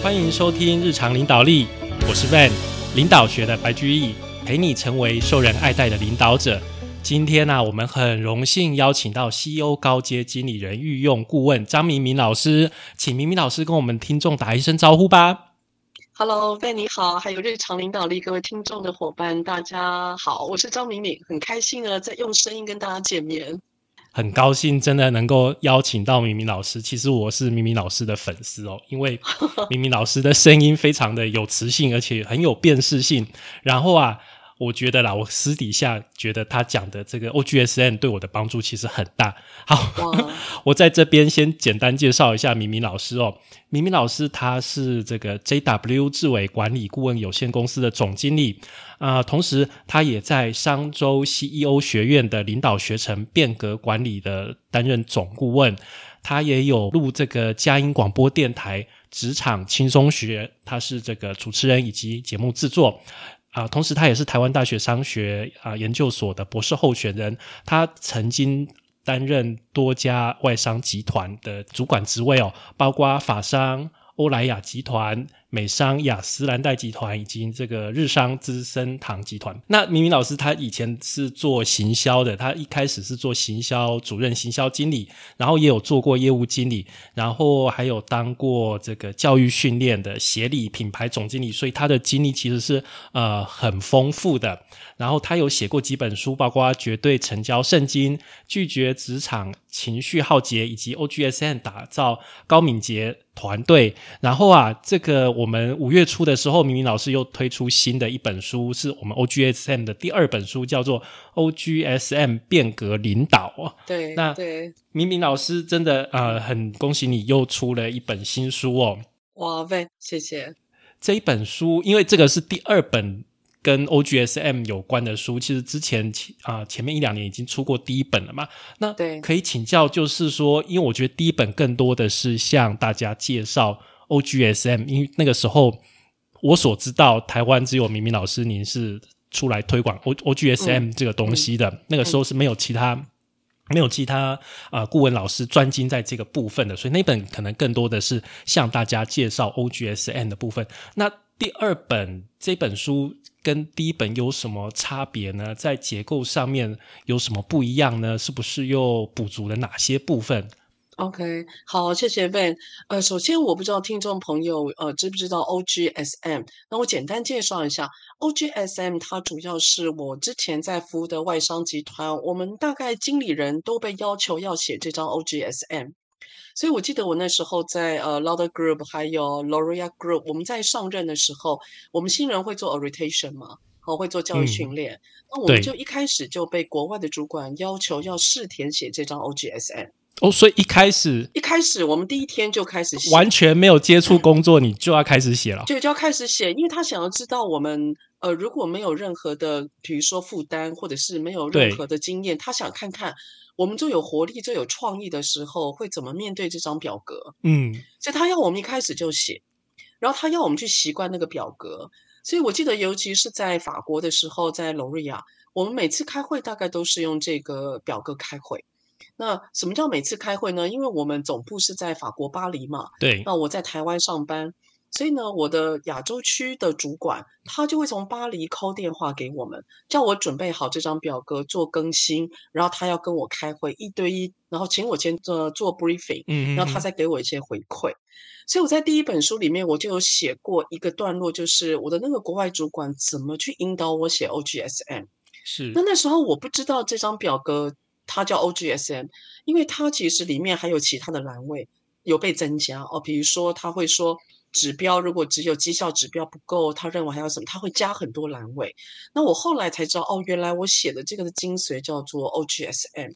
欢迎收听日常领导力，我是 Van，领导学的白居易，陪你成为受人爱戴的领导者。今天呢、我们很荣幸邀请到 CEO 高阶经理人御用顾问张明明老师，请明明老师跟我们听众打一声招呼吧。Hello，贝你好，还有日常领导力各位听众的伙伴，大家好，我是张敏敏，很开心呢，在用声音跟大家见面。很高兴真的能够邀请到明明老师。其实我是明明老师的粉丝哦，因为 明明老师的声音非常的有磁性，而且很有辨识性。然后啊，我觉得啦，我私底下觉得他讲的这个 O G S N 对我的帮助其实很大。好，我在这边先简单介绍一下明明老师哦。明明老师他是这个 JW 智伟管理顾问有限公司的总经理啊、同时他也在商州 CEO 学院的领导学程变革管理的担任总顾问。他也有录这个佳音广播电台职场轻松学，他是这个主持人以及节目制作。啊，同时他也是台湾大学商学啊研究所的博士候选人，他曾经担任多家外商集团的主管职位哦，包括法商、欧莱雅集团、美商雅诗兰黛集团以及这个日商资生堂集团。那明明老师他以前是做行销的，他一开始是做行销主任、行销经理，然后也有做过业务经理，然后还有当过这个教育训练的协理品牌总经理，所以他的经历其实是呃很丰富的。然后他有写过几本书，包括《绝对成交圣经》、《拒绝职场情绪浩劫》以及 OGSN 打造高敏捷团队。然后啊，这个我们五月初的时候，明明老师又推出新的一本书，是我们 OGSM 的第二本书，叫做《OGSM 变革领导》哦。对，那对，明明老师真的呃，很恭喜你又出了一本新书哦。哇，喂，谢谢。这一本书，因为这个是第二本跟 OGSM 有关的书，其实之前啊、前面一两年已经出过第一本了嘛。那对可以请教，就是说，因为我觉得第一本更多的是向大家介绍 OGSM，因为那个时候我所知道，台湾只有明明老师您是出来推广 O OGSM 这个东西的，那个时候是没有其他。没有其他啊、呃顾问老师专精在这个部分的，所以那本可能更多的是向大家介绍 OGSN 的部分。那第二本这本书跟第一本有什么差别呢？在结构上面有什么不一样呢？是不是又补足了哪些部分？OK，好，谢谢 Ben。呃，首先我不知道听众朋友呃知不知道 OGSM，那我简单介绍一下 OGSM，它主要是我之前在服务的外商集团，我们大概经理人都被要求要写这张 OGSM。所以我记得我那时候在呃 Lauder Group 还有 L'Oreal Group，我们在上任的时候，我们新人会做 orientation 嘛，哦，会做教育嗯训练，那我们就一开始就被国外的主管要求要试填写这张 OGSM。哦，所以一开始一开始我们第一天就开始写，完全没有接触工作，你就要开始写了。就就要开始写，因为他想要知道我们呃如果没有任何的，比如说负担或者是没有任何的经验，他想看看我们最有活力、最有创意的时候会怎么面对这张表格。嗯，所以他要我们一开始就写，然后他要我们去习惯那个表格。所以我记得，尤其是在法国的时候，在隆瑞亚，我们每次开会大概都是用这个表格开会。那什么叫每次开会呢？因为我们总部是在法国巴黎嘛，对，那我在台湾上班，所以呢，我的亚洲区的主管他就会从巴黎 call 电话给我们，叫我准备好这张表格做更新，然后他要跟我开会一对一，然后请我先做做 briefing，嗯，然后他再给我一些回馈。所以我在第一本书里面我就有写过一个段落，就是我的那个国外主管怎么去引导我写 OGSM。是那那时候我不知道这张表格它叫 OGSM，因为它其实里面还有其他的栏位有被增加哦，比如说他会说指标如果只有绩效指标不够，他认为还有什么，他会加很多栏位。那我后来才知道，哦，原来我写的这个的精髓叫做 OGSM。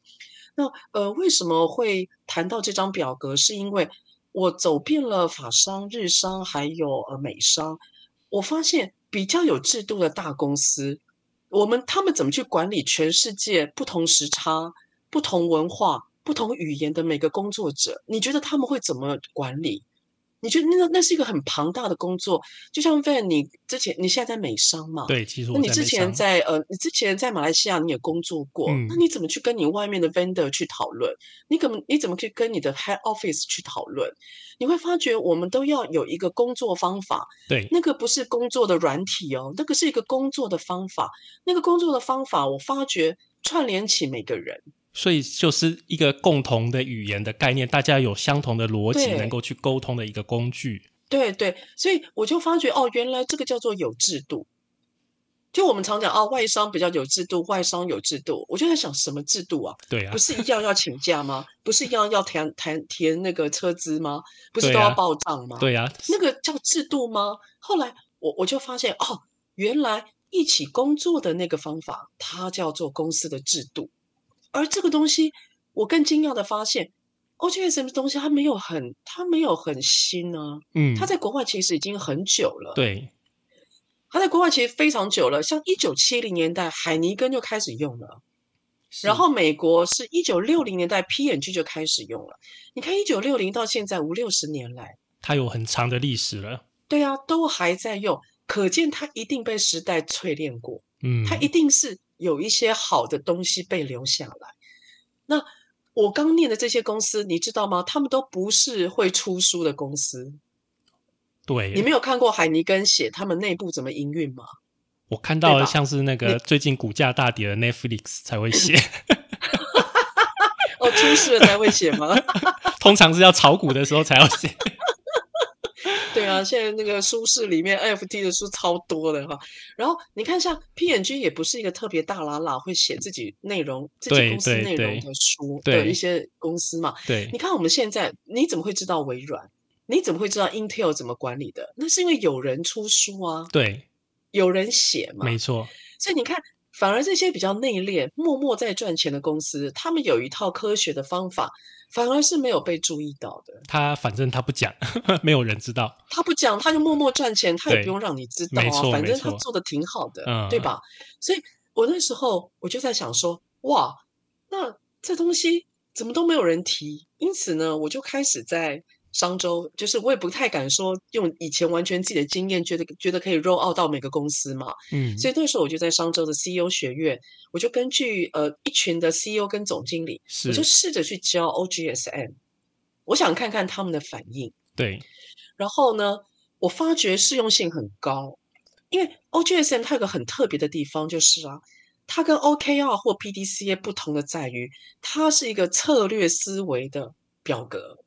那呃，为什么会谈到这张表格？是因为我走遍了法商、日商还有呃美商，我发现比较有制度的大公司，我们他们怎么去管理全世界不同时差、不同文化、不同语言的每个工作者？你觉得他们会怎么管理？你觉得那那是一个很庞大的工作？就像 Van，你之前你现在在美商嘛？对，其实那你之前在呃，你之前在马来西亚你也工作过，那你怎么去跟你外面的 vendor 去讨论？你怎么你怎么去跟你的 head office 去讨论？你会发觉我们都要有一个工作方法，对，那个不是工作的软体哦，那个是一个工作的方法。那个工作的方法，我发觉串联起每个人。所以就是一个共同的语言的概念，大家有相同的逻辑，能够去沟通的一个工具。对对，所以我就发觉哦，原来这个叫做有制度。就我们常讲啊，外商比较有制度，外商有制度。我就在想，什么制度啊？对啊，不是一样要请假吗？不是一样要填填填那个车资吗？不是都要报账吗？对呀，那个叫制度吗？后来我我就发现哦，原来一起工作的那个方法，它叫做公司的制度。而这个东西，我更惊讶的发现，OGSM 的东西它没有很，它没有很新啊。嗯，它在国外其实已经很久了。对，它在国外其实非常久了，像一九七零年代海尼根就开始用了，然后美国是一九六零年代 P&G 就开始用了。你看一九六零到现在五六十年来，它有很长的历史了。对啊，都还在用，可见它一定被时代淬炼过。嗯，它一定是。有一些好的东西被留下来。那我刚念的这些公司，你知道吗？他们都不是会出书的公司。对，你没有看过海尼根写他们内部怎么营运吗？我看到像是那个最近股价大跌的 Netflix 才会写。哦，出事了才会写吗？通常是要炒股的时候才要写。对啊，现在那个书市里面，NFT 的书超多的哈。然后你看，像 P N G 也不是一个特别大拉拉会写自己内容、自己公司内容的书的一些公司嘛。对，你看我们现在，你怎么会知道微软？你怎么会知道 Intel 怎么管理的？那是因为有人出书啊，对，有人写嘛，没错。所以你看。反而这些比较内敛、默默在赚钱的公司，他们有一套科学的方法，反而是没有被注意到的。他反正他不讲，没有人知道。他不讲，他就默默赚钱，他也不用让你知道啊。反正他做的挺好的，对吧？所以我那时候我就在想说，哇，那这东西怎么都没有人提？因此呢，我就开始在。商周就是我也不太敢说用以前完全自己的经验，觉得觉得可以 roll out 到每个公司嘛，嗯，所以那时候我就在商周的 CEO 学院，我就根据呃一群的 CEO 跟总经理，我就试着去教 OGSM，我想看看他们的反应。对，然后呢，我发觉适用性很高，因为 OGSM 它有个很特别的地方，就是啊，它跟 OKR 或 PDCA 不同的在于，它是一个策略思维的表格。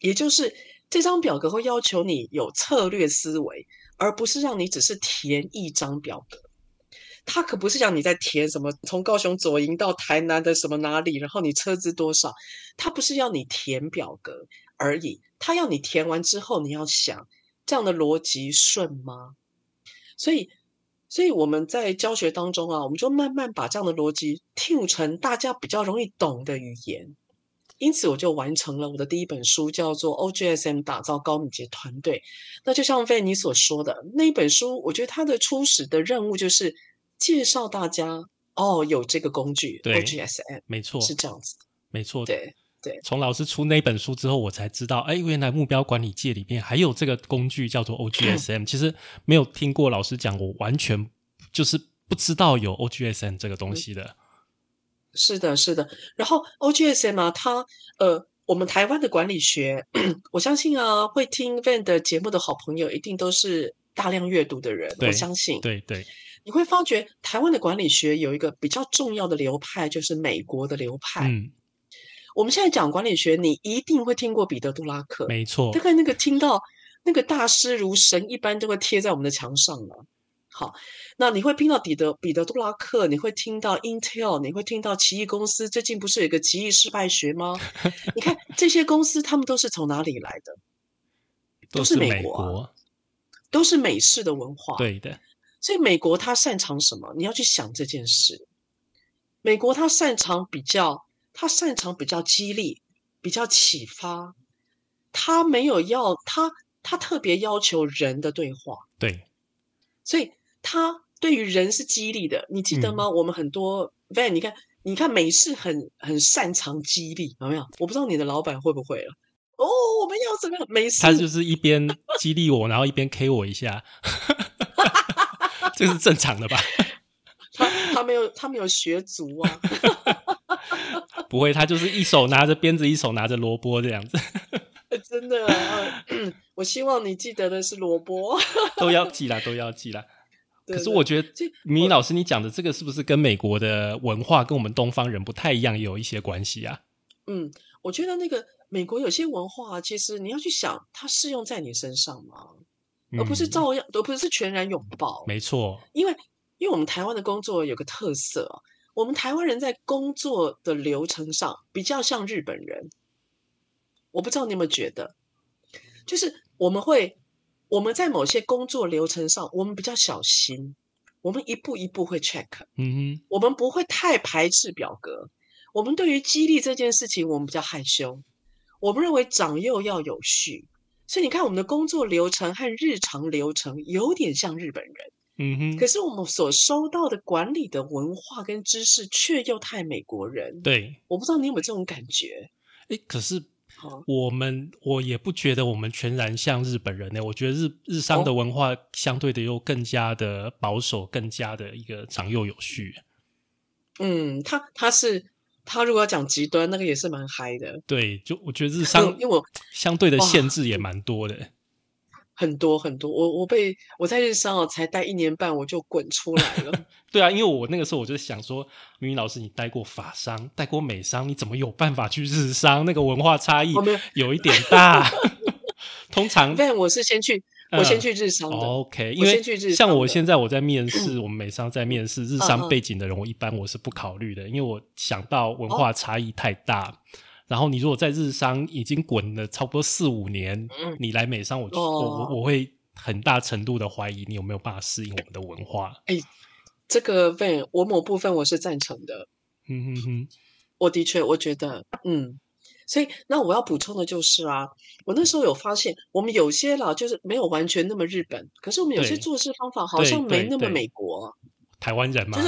也就是这张表格会要求你有策略思维，而不是让你只是填一张表格。它可不是让你在填什么从高雄左营到台南的什么哪里，然后你车资多少。它不是要你填表格而已，它要你填完之后你要想这样的逻辑顺吗？所以，所以我们在教学当中啊，我们就慢慢把这样的逻辑听成大家比较容易懂的语言。因此，我就完成了我的第一本书，叫做《OGSM 打造高敏捷团队》。那就像费你所说的，那一本书，我觉得它的初始的任务就是介绍大家哦，有这个工具 OGSM，没错，是这样子，没错，对对。从老师出那本书之后，我才知道，哎，原来目标管理界里面还有这个工具叫做 OGSM。其实没有听过老师讲，我完全就是不知道有 OGSM 这个东西的。是的，是的。然后 OGSM 啊，它呃，我们台湾的管理学，我相信啊，会听 Van 的节目的好朋友，一定都是大量阅读的人。我相信，对对。你会发觉台湾的管理学有一个比较重要的流派，就是美国的流派。嗯。我们现在讲管理学，你一定会听过彼得·杜拉克。没错。大概那个听到那个大师如神一般，都会贴在我们的墙上了。好，那你会听到彼得彼得杜拉克，你会听到 Intel，你会听到奇异公司。最近不是有一个奇异失败学吗？你看 这些公司，他们都是从哪里来的？都是美国，都是美式的文化。对的。所以美国它擅长什么？你要去想这件事。美国它擅长比较，它擅长比较激励，比较启发。他没有要他，他特别要求人的对话。对。所以。他对于人是激励的，你记得吗？我们很多 van，你看，你看美式很很擅长激励，有没有？我不知道你的老板会不会了。哦，我们要怎么样？美式，他就是一边激励我，然后一边 K 我一下，这是正常的吧？他他没有他没有学足啊，不会，他就是一手拿着鞭子，一手拿着萝卜这样子，真的啊。我希望你记得的是萝卜，都要记啦，都要记啦。对可是我觉得这米老师你讲的这个是不是跟美国的文化跟我们东方人不太一样，有一些关系啊？嗯，我觉得那个美国有些文化，其实你要去想，它适用在你身上吗？而不是嗯照样，而不是全然拥抱。没错，因为因为我们台湾的工作有个特色啊，我们台湾人在工作的流程上比较像日本人。我不知道你有没有觉得，就是我们会我们在某些工作流程上，我们比较小心，我们一步一步会 check，嗯哼，我们不会太排斥表格。我们对于激励这件事情，我们比较害羞。我们认为长幼要有序，所以你看，我们的工作流程和日常流程有点像日本人。嗯哼，可是我们所收到的管理的文化跟知识，却又太美国人。对，我不知道你有没有这种感觉？诶，可是好，我们我也不觉得我们全然像日本人呢。我觉得日日商的哦文化相对的又更加的保守，更加的一个长幼有序。嗯，他他是他如果要讲极端，那个也是蛮嗨的，对，就我觉得日商因为我相对的限制也蛮多的。很多很多，我我被我在日商哦，才待一年半，我就滚出来了。对啊，因为我那个时候我就想说，明明老师你待过法商，待过美商，你怎么有办法去日商？那个文化差异没有有一点大。通常但我是先去，我先嗯去日商的。OK，因我为先去日像我现在我在面试，我们美商在面试日商背景的人，我一般我是不考虑的，因为我想到文哦化差异太大。然后你如果在日商已经滚了差不多四五年，嗯你来美商，我、我哦我我会很大程度的怀疑你有没有办法适应我们的文化。这个 Van，我某部分我是赞成的。嗯哼哼，我的确，我觉得，嗯，所以那我要补充的就是啊，我那时候有发现，我们有些啦，就是没有完全那么日本，可是我们有些做事方法好像没那么美国。台湾人嘛，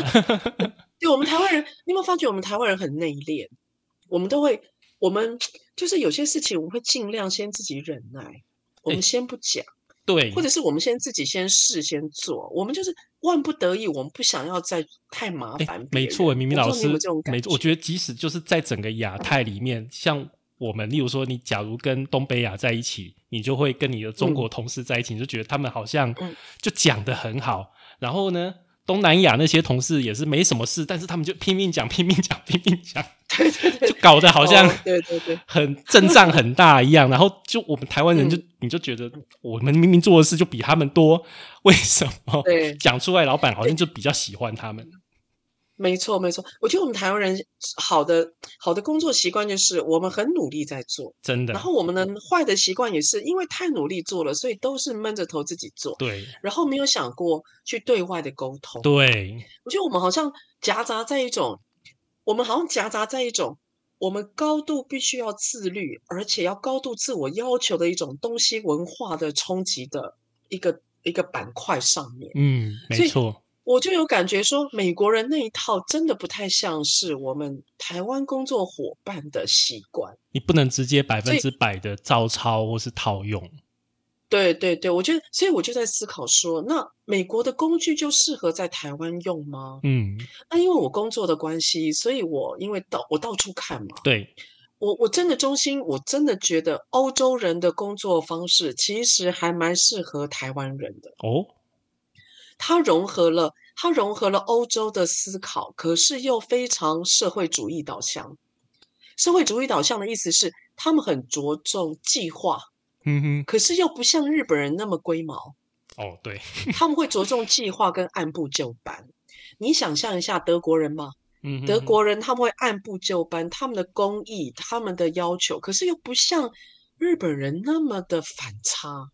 对我们台湾人，你有没有发觉我们台湾人很内敛？我们都会，我们就是有些事情我们会尽量先自己忍耐，我们哎先不讲，对，或者是我们先自己先试先做，我们就是万不得已，我们不想要再太麻哎烦。没错，明明老师没有这种感没，觉？我觉得即使就是在整个亚太里面，像我们，例如说，你假如跟东北亚在一起，你就会跟你的中国同事在一起，你就觉得他们好像嗯就讲的很好，然后呢，东南亚那些同事也是没什么事，但是他们就拼命讲、拼命讲、拼命讲，对对对，就搞得好像哦对对对。很阵仗很大一样。然后就我们台湾人就、嗯你就觉得我们明明做的事就比他们多，为什么对讲出来，老板好像就比较喜欢他们？没错，没错。我觉得我们台湾人好的好的工作习惯就是我们很努力在做，真的然，后我们的坏的习惯也是因为太努力做了，所以都是闷着头自己做，对然后没有想过去对外的沟通。对。我觉得我们好像夹杂在一种，我们好像夹杂在一种我们高度必须要自律，而且要高度自我要求的一种东西文化的冲击的一个一个板块上面。嗯，没错，我就有感觉说，美国人那一套真的不太像是我们台湾工作伙伴的习惯。你不能直接百分之百的照抄或是套用。对对对，我觉得，所以我就在思考说，那美国的工具就适合在台湾用吗？嗯，那因为我工作的关系，所以我因为到我到处看嘛，对，我我真的衷心，我真的觉得欧洲人的工作方式其实还蛮适合台湾人的。哦，它融合了它融合了欧洲的思考，可是又非常社会主义导向。社会主义导向的意思是，他们很着重计划，嗯哼，可是又不像日本人那么龟毛，哦，对，他们会着重计划跟按部就班。你想象一下德国人嘛，嗯哼，德国人他们会按部就班，他们的工艺、他们的要求，可是又不像日本人那么的反差。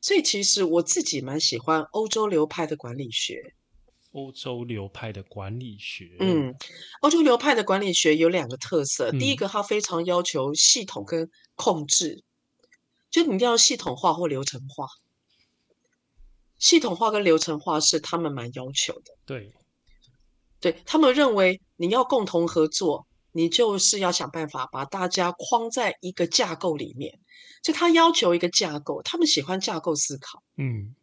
所以其实我自己蛮喜欢欧洲流派的管理学。欧洲流派的管理学，，嗯，欧洲流派的管理学有两个特色，第一嗯个它非常要求系统跟控制，就你一定要系统化或流程化。系统化跟流程化是他们蛮要求的。对，对，他们认为你要共同合作，你就是要想办法把大家框在一个架构里面，所以他要求一个架构，他们喜欢架构思考。嗯，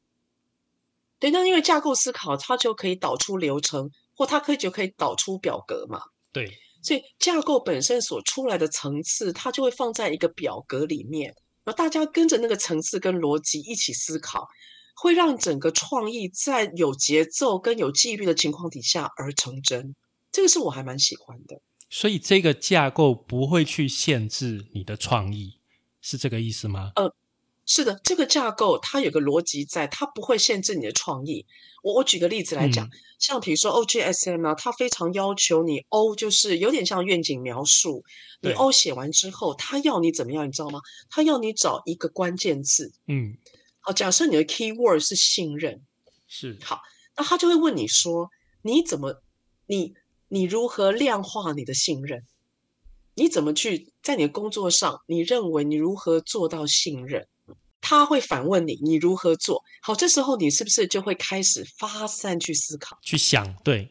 对，那因为架构思考，它就可以导出流程，或它可以就可以导出表格嘛。对，所以架构本身所出来的层次，它就会放在一个表格里面，然后大家跟着那个层次跟逻辑一起思考，会让整个创意在有节奏跟有纪律的情况底下而成真。这个是我还蛮喜欢的。所以这个架构不会去限制你的创意，是这个意思吗？是的，这个架构它有个逻辑在，它不会限制你的创意。我我举个例子来讲，嗯像比如说 OGSM 啊，它非常要求你 O 就是有点像愿景描述，你 O 写完之后，它要你怎么样，你知道吗？它要你找一个关键字。嗯，好，假设你的 keyword 是信任，是好，那他就会问你说，你怎么你你如何量化你的信任？你怎么去在你的工作上，你认为你如何做到信任？他会反问你，你如何做好？这时候你是不是就会开始发散去思考？去想，对，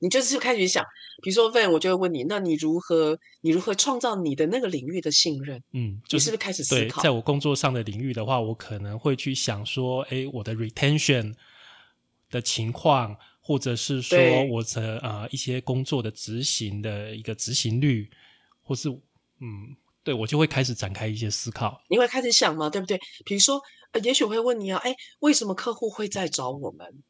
你就是开始想，比如说问，我就会问你，那你如何你如何创造你的那个领域的信任？嗯，就是你是不是开始思对，考在？我工作上的领域的话，我可能会去想说，哎，我的 retention 的情况，或者是说我的呃一些工作的执行的一个执行率，或是嗯，对我就会开始展开一些思考。你会开始想嘛，对不对？比如说，呃，也许我会问你啊，哎，为什么客户会在找我们？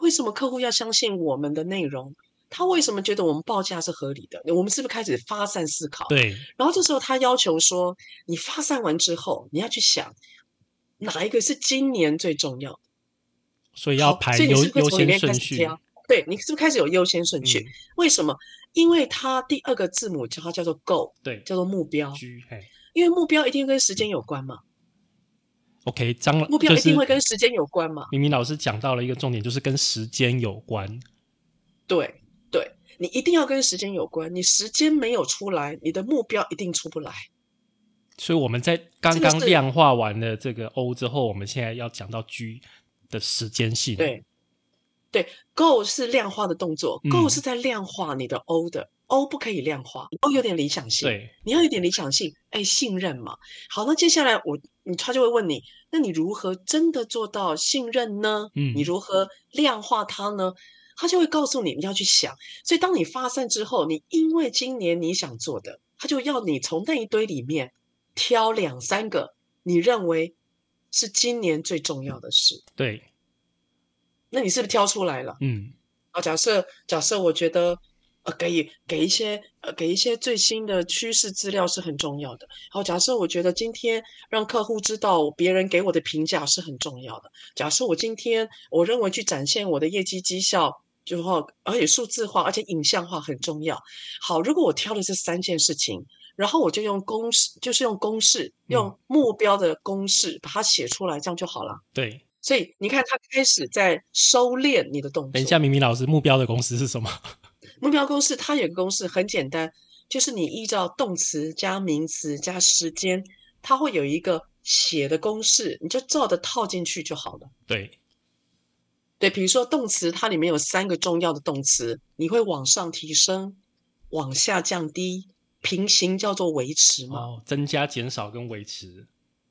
为什么客户要相信我们的内容？他为什么觉得我们报价是合理的？我们是不是开始发散思考？对，然后这时候他要求说，你发散完之后，你要去想哪一个是今年最重要的？所以要排优优先顺序。对，你是不是开始有优先顺序？嗯，为什么？因为它第二个字母叫它叫做 goal，对叫做目标，，G，因为目标一定跟时间有关嘛，，OK，张目标一定会跟时间有关嘛。明明老师讲到了一个重点，就是跟时间有关。对对，你一定要跟时间有关，你时间没有出来，你的目标一定出不来。所以我们在刚刚量化完了这个 O 之后，我们现在要讲到 G 的时间性。对对，Go 是量化的动作、嗯 g o 是在量化你的 O 的，O 不可以量化，O 有点理想性。对你要有点理想性，哎，信任嘛。好，那接下来我，你他就会问你，那你如何真的做到信任呢？嗯你如何量化它呢？他就会告诉你，你要去想。所以当你发散之后，你因为今年你想做的，他就要你从那一堆里面挑两三个你认为是今年最重要的事。对，那你是不是挑出来了？嗯，啊，假设假设我觉得呃，给给一些呃给一些最新的趋势资料是很重要的。好，假设我觉得今天让客户知道别人给我的评价是很重要的。假设我今天我认为去展现我的业绩绩效。就话，而且数字化，而且影像化很重要。好，如果我挑了这三件事情，然后我就用公式，就是用公式，用目标的公式把它写出来，这样就好了。对。所以你看，他开始在收敛你的动作。等一下，明明老师目标的公式是什么？目标公式它有个公式很简单，就是你依照动词加名词加时间，它会有一个写的公式，你就照着套进去就好了。对，对，比如说动词，它里面有三个重要的动词，你会往上提升，往下降低，平行叫做维持嘛。哦，增加、减少跟维持。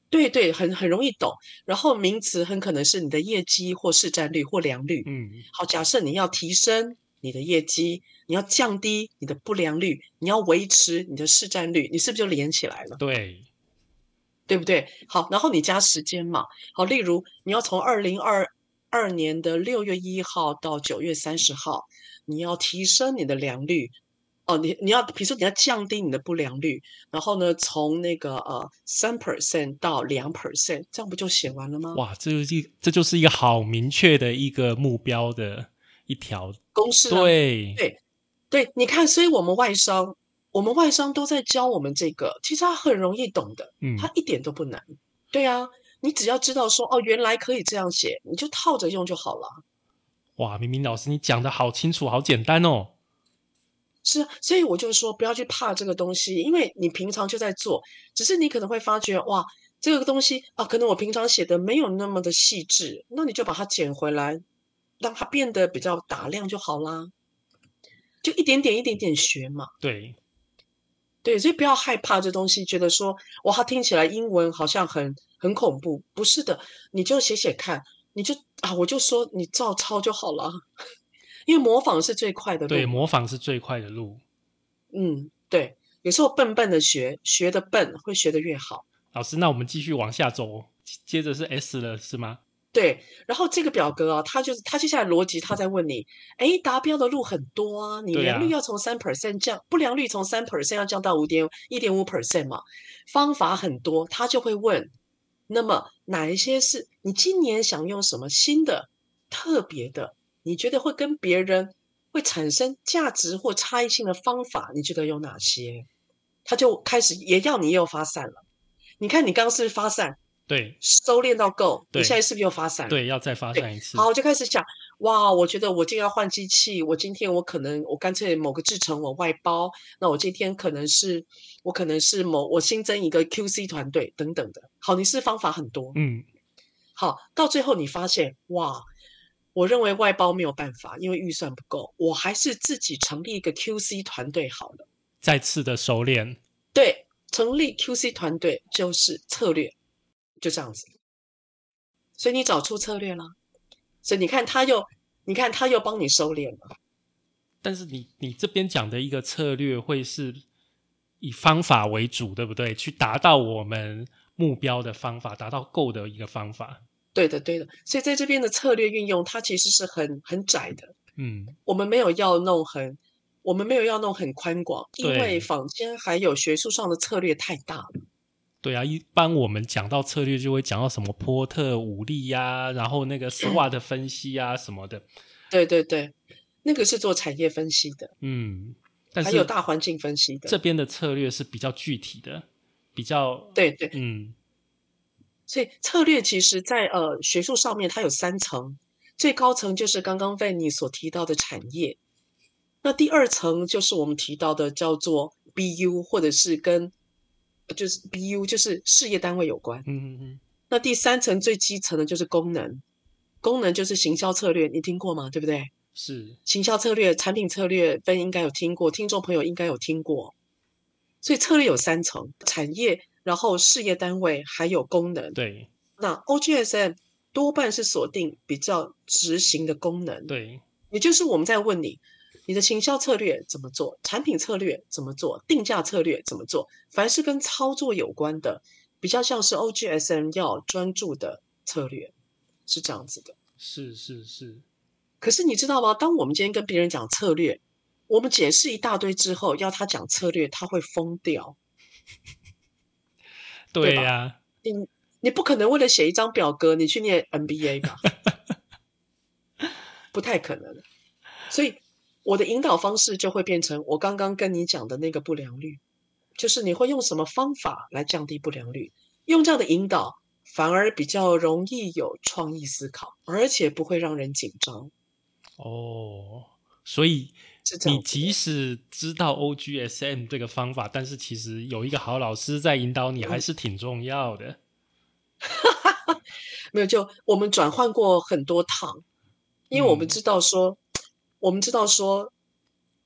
对对，很很容易懂。然后名词很可能是你的业绩或市占率或良率。嗯，好，假设你要提升你的业绩，你要降低你的不良率，你要维持你的市占率，你是不是就连起来了？对，对不对？好，然后你加时间嘛。好，例如你要从二零二二年的六月一号到九月三十号，你要提升你的良率。哦，你你要比如说你要降低你的不良率，然后呢，从那个呃三 percent 到两 percent，这样不就写完了吗？哇，这就是一这就是一个好明确的一个目标的一条。公式、啊、对，对对，你看，所以我们外商，我们外商都在教我们这个，其实它很容易懂的，嗯，它一点都不难。对啊，你只要知道说哦，原来可以这样写，你就套着用就好了。哇，明明老师你讲的好清楚，好简单哦。是啊，所以我就说不要去怕这个东西，因为你平常就在做，只是你可能会发觉哇，这个东西啊，可能我平常写的没有那么的细致，那你就把它捡回来，让它变得比较打亮就好啦。就一点点一点点学嘛。对，对，所以不要害怕这东西，觉得说哇，它听起来英文好像很很恐怖，不是的，你就写写看，你就啊，我就说你照抄就好了，因为模仿是最快的路。对，模仿是最快的路。嗯，对，有时候笨笨的学，学的笨会学的越好。老师，那我们继续往下走，接着是 S 了，是吗？对，然后这个表格啊，他就是他接下来逻辑，他在问你，哎，达标的路很多啊，你良率要从三 percent 降，不良率从三 percent 要降到五点一点五 percent 嘛，方法很多，他就会问，那么哪一些是你今年想用什么新的、特别的，你觉得会跟别人会产生价值或差异性的方法，你觉得有哪些？他就开始也要你又发散了，你看你刚刚是不是发散？对收敛到够，对你现在是不是又发散了？对，要再发散一次。好，我就开始想，哇，我觉得我今天要换机器，我今天我可能我干脆某个制成我外包，那我今天可能是我可能是某我新增一个 QC 团队等等的。好，你是方法很多，嗯，好，到最后你发现，哇，我认为外包没有办法，因为预算不够，我还是自己成立一个 QC 团队好了。再次的熟练。对，成立 QC 团队就是策略，就这样子。所以你找出策略了，所以你看他又，你看他又帮你收敛了。但是你你这边讲的一个策略会是以方法为主，对不对？去达到我们目标的方法，达到够的一个方法。对的，对的。所以在这边的策略运用，它其实是很很窄的。嗯，我们没有要弄很，我们没有要弄很宽广，因对为坊间还有学术上的策略太大了。对啊，一般我们讲到策略，就会讲到什么波特武力呀、然后那个 SWOT 分析啊什么的。对对对，那个是做产业分析的，嗯，但是还有大环境分析的。这边的策略是比较具体的，比较对对，嗯所以策略其实在呃学术上面它有三层，最高层就是刚刚被你所提到的产业，那第二层就是我们提到的叫做 BU 或者是跟就是 BU 就是事业单位有关。嗯嗯嗯，那第三层最基层的就是功能，功能就是行销策略，你听过吗？对不对？是行销策略、产品策略，分应该有听过，听众朋友应该有听过。所以策略有三层：产业，然后事业单位，还有功能。对那 OGSM 多半是锁定比较执行的功能，对也就是我们在问你，你的行销策略怎么做，产品策略怎么做，定价策略怎么做，凡是跟操作有关的，比较像是 OGSM 要专注的策略，是这样子的。是是是，可是你知道吗？当我们今天跟别人讲策略，我们解释一大堆之后，要他讲策略，他会疯掉。对呀、你不可能为了写一张表格，你去念 MBA 吧？不太可能。所以我的引导方式就会变成我刚刚跟你讲的那个不良率，就是你会用什么方法来降低不良率？用这样的引导，反而比较容易有创意思考，而且不会让人紧张。哦，所以你即使知道 OGSM 这个方法，但是其实有一个好老师在引导你，嗯。还是挺重要的。没有，就我们转换过很多趟，因为我们嗯。知道说，我们知道说，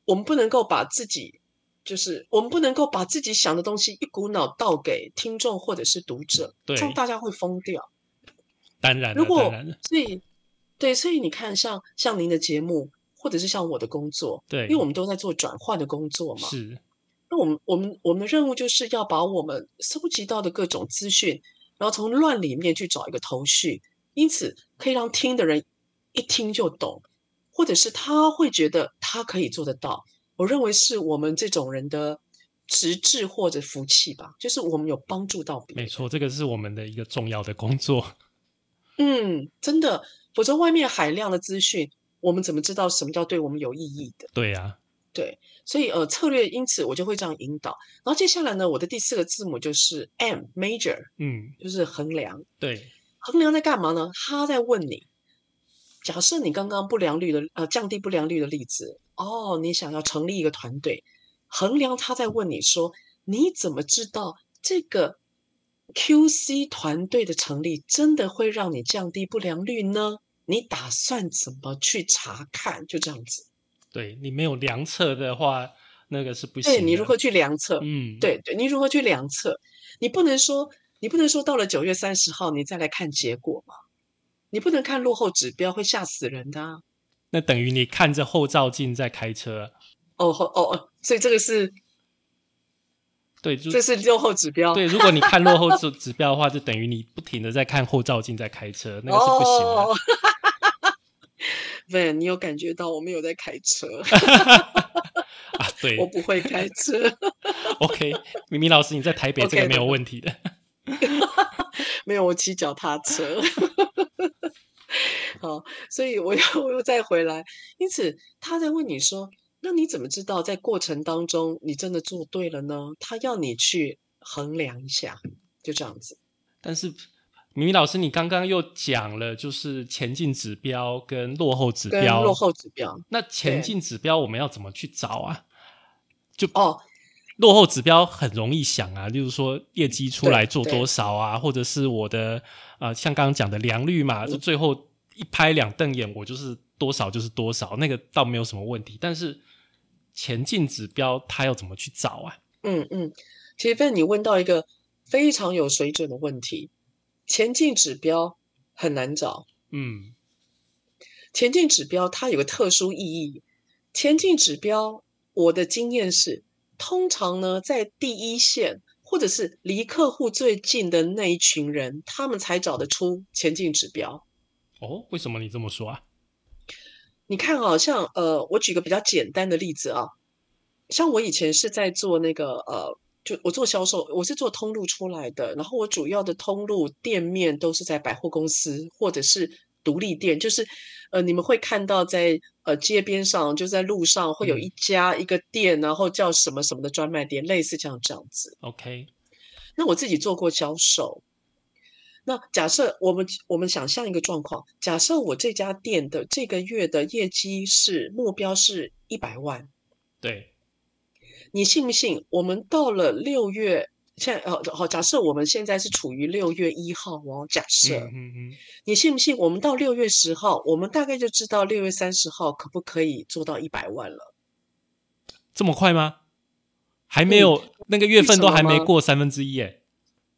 我们不能够把自己，就是我们不能够把自己想的东西一股脑倒给听众或者是读者，对这样大家会疯掉。当然，如果所以，对，所以你看像，像您的节目，或者是像我的工作，对，因为我们都在做转换的工作嘛，是那我们我们我们的任务就是要把我们搜集到的各种资讯，然后从乱里面去找一个头绪，因此可以让听的人一听就懂，或者是他会觉得他可以做得到。我认为是我们这种人的直至或者福气吧，就是我们有帮助到别人。没错，这个是我们的一个重要的工作。嗯，真的，否则外面海量的资讯，我们怎么知道什么叫对我们有意义的？对呀、对，所以呃，策略因此我就会这样引导。然后接下来呢，我的第四个字母就是 M major，嗯，就是衡量。对，衡量在干嘛呢？他在问你，假设你刚刚不良率的呃降低不良率的例子，哦，你想要成立一个团队，衡量他在问你说，你怎么知道这个 QC 团队的成立真的会让你降低不良率呢？你打算怎么去查看？就这样子。对你没有量测的话，那个是不行的。对你如何去量测？嗯，对对，你如何去量测？你不能说，你不能说到了九月三十号你再来看结果嘛？你不能看落后指标，会吓死人的啊！那等于你看着后照镜在开车。哦哦哦，所以这个是对，就这是落后指标。对，如果你看落后指 指标的话，就等于你不停的在看后照镜在开车，那个是不行的。哦对，你有感觉到我没有在开车，啊，对 我不会开车。，OK，明明老师你在台北这个没有问题的。没有，我骑脚踏车。好，所以我又我又再回来，因此他在问你说，那你怎么知道在过程当中你真的做对了呢？他要你去衡量一下，就这样子。但是明明老师，你刚刚又讲了，就是前进指标跟落后指跟标。落后指标那前进指标我们要怎么去找啊？就哦，落后指标很容易想啊，例如说业绩出来做多少啊，或者是我的呃，像刚刚讲的良率嘛，嗯就最后一拍两瞪眼，我就是多少就是多少，那个倒没有什么问题。但是前进指标它要怎么去找啊？嗯嗯，其实范你问到一个非常有水准的问题，前进指标很难找。嗯，前进指标它有个特殊意义。前进指标，我的经验是，通常呢，在第一线或者是离客户最近的那一群人，他们才找得出前进指标。哦，为什么你这么说啊？你看啊，像呃，我举个比较简单的例子啊，像我以前是在做那个呃，就我做销售，我是做通路出来的，然后我主要的通路店面都是在百货公司或者是独立店，就是呃，你们会看到在呃街边上，就在路上会有一家一个店，然后叫什么什么的专卖店，类似这样这样子。OK，那我自己做过销售。那假设我们我们想象一个状况，假设我这家店的这个月的业绩是目标是一百万，对，你信不信？我们到了六月，现在哦好，假设我们现在是处于六月一号哦，假设、嗯嗯嗯，你信不信？我们到六月十号，我们大概就知道六月三十号可不可以做到一百万了。这么快吗？还没有、那个月份都还没过三分之一耶。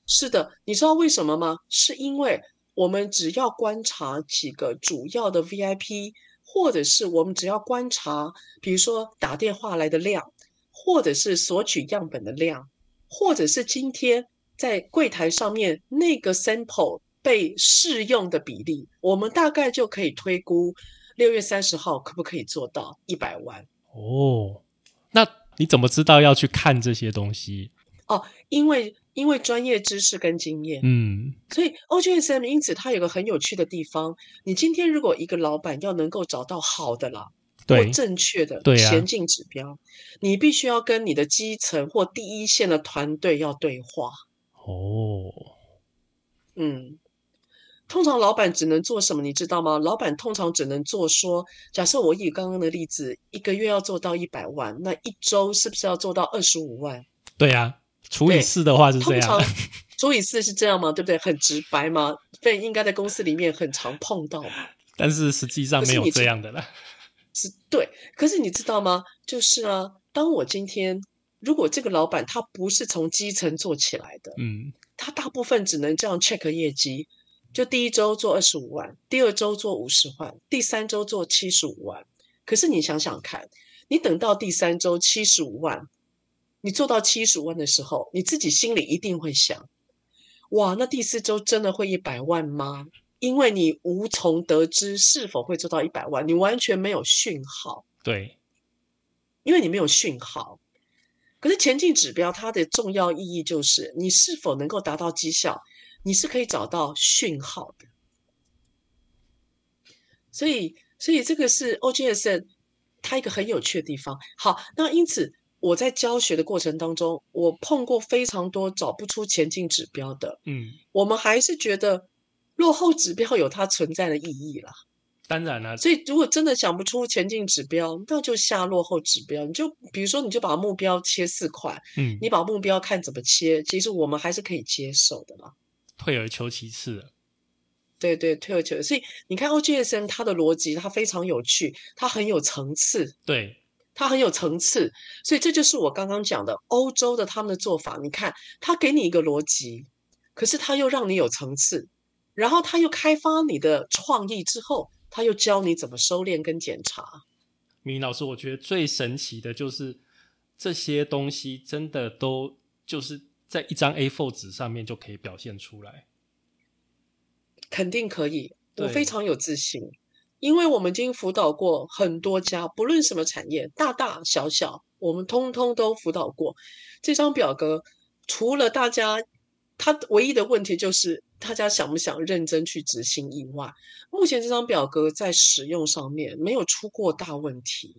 是的，你知道为什么吗？是因为我们只要观察几个主要的 VIP，或者是我们只要观察，比如说打电话来的量，或者是索取样本的量，或者是今天在柜台上面那个 sample 被试用的比例，我们大概就可以推估六月三十号可不可以做到一百万。哦，那你怎么知道要去看这些东西？哦因为因为专业知识跟经验，嗯，所以 OGSM 因此它有个很有趣的地方，你今天如果一个老板要能够找到好的啦，或对，正确的前进指标，你必须要跟你的基层或第一线的团队要对话。哦，嗯，通常老板只能做什么，你知道吗？老板通常只能做说，假设我以刚刚的例子，一个月要做到一百万，那一周是不是要做到二十五万？对啊，除以四的话是这样。除以四是这样吗？对不对？很直白吗？对，应该在公司里面很常碰到嘛。但是实际上没有这样的了。是对，可是你知道吗？就是啊，当我今天如果这个老板他不是从基层做起来的，嗯，他大部分只能这样 check 业绩，就第一周做二十五万，第二周做五十万，第三周做七十五万。可是你想想看，你等到第三周七十五万，你做到七十五万的时候，你自己心里一定会想：哇，那第四周真的会一百万吗？因为你无从得知是否会做到一百万，你完全没有讯号。对，因为你没有讯号。可是前进指标它的重要意义就是你是否能够达到绩效，你是可以找到讯号的。所以，所以这个是 OGSN 它一个很有趣的地方。好，那因此我在教学的过程当中，我碰过非常多找不出前进指标的，嗯，我们还是觉得落后指标有它存在的意义啦。当然了，所以，如果真的想不出前进指标，那就下落后指标。你就比如说，你就把目标切四块，嗯，你把目标看怎么切，其实我们还是可以接受的啦。退而求其次了。对对，退而求其次。所以你看 OGSM 它的逻辑，它非常有趣，它很有层次。对，它很有层次，所以这就是我刚刚讲的欧洲的他们的做法。你看，他给你一个逻辑，可是他又让你有层次，然后他又开发你的创意之后，他又教你怎么收敛跟检查。明老师，我觉得最神奇的就是这些东西真的都就是在一张 A4 纸上面就可以表现出来。肯定可以，我非常有自信，因为我们已经辅导过很多家，不论什么产业，大大小小，我们通通都辅导过。这张表格除了大家，他唯一的问题就是大家想不想认真去执行以外，目前这张表格在使用上面没有出过大问题，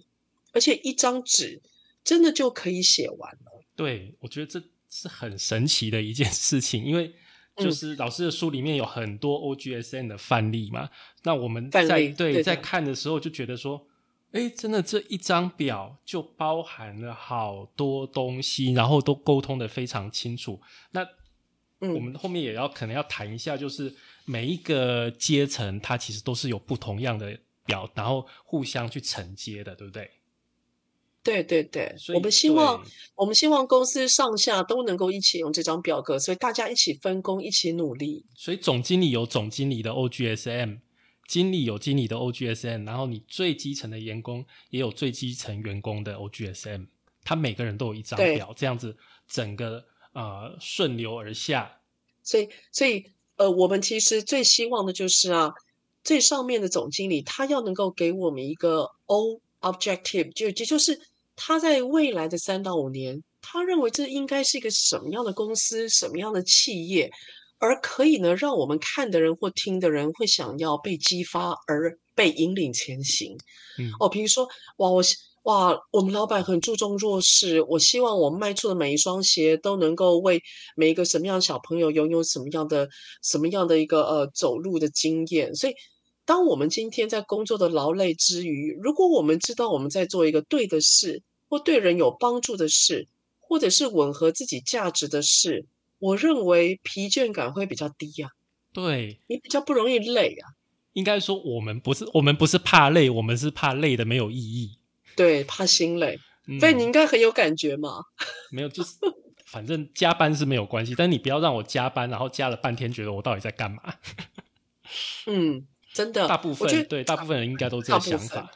而且一张纸真的就可以写完了。对，我觉得这是很神奇的一件事情，因为就嗯是老师的书里面有很多 OGSN 的范例嘛，那我们在对在看的时候就觉得说，哎，真的这一张表就包含了好多东西，然后都沟通的非常清楚。那我嗯，们后面也要可能要谈一下，就是每一个阶层它其实都是有不同样的表，然后互相去承接的，对不对？对对对，我们希望我们希望公司上下都能够一起用这张表格，所以大家一起分工，一起努力。所以总经理有总经理的 OGSM，经理有经理的 OGSM，然后你最基层的员工也有最基层员工的 OGSM，他每个人都有一张表，这样子整个呃顺流而下。所以，所以呃，我们其实最希望的就是啊，最上面的总经理他要能够给我们一个 O objective，就也就是他在未来的三到五年，他认为这应该是一个什么样的公司、什么样的企业，而可以呢，让我们看的人或听的人会想要被激发而被引领前行。嗯，哦，比如说，哇，我希哇，我们老板很注重弱势，我希望我卖出的每一双鞋都能够为每一个什么样的小朋友拥有什么样的什么样的一个呃走路的经验。所以，当我们今天在工作的劳累之余，如果我们知道我们在做一个对的事，或对人有帮助的事，或者是吻合自己价值的事，我认为疲倦感会比较低呀、对，你比较不容易累啊。应该说我们不是我们不是怕累，我们是怕累的没有意义。对，怕心累，嗯所以你应该很有感觉嘛。没有，就是 反正加班是没有关系，但你不要让我加班，然后加了半天，觉得我到底在干嘛？嗯，真的，大部分对大部分人应该都这大部分个想法。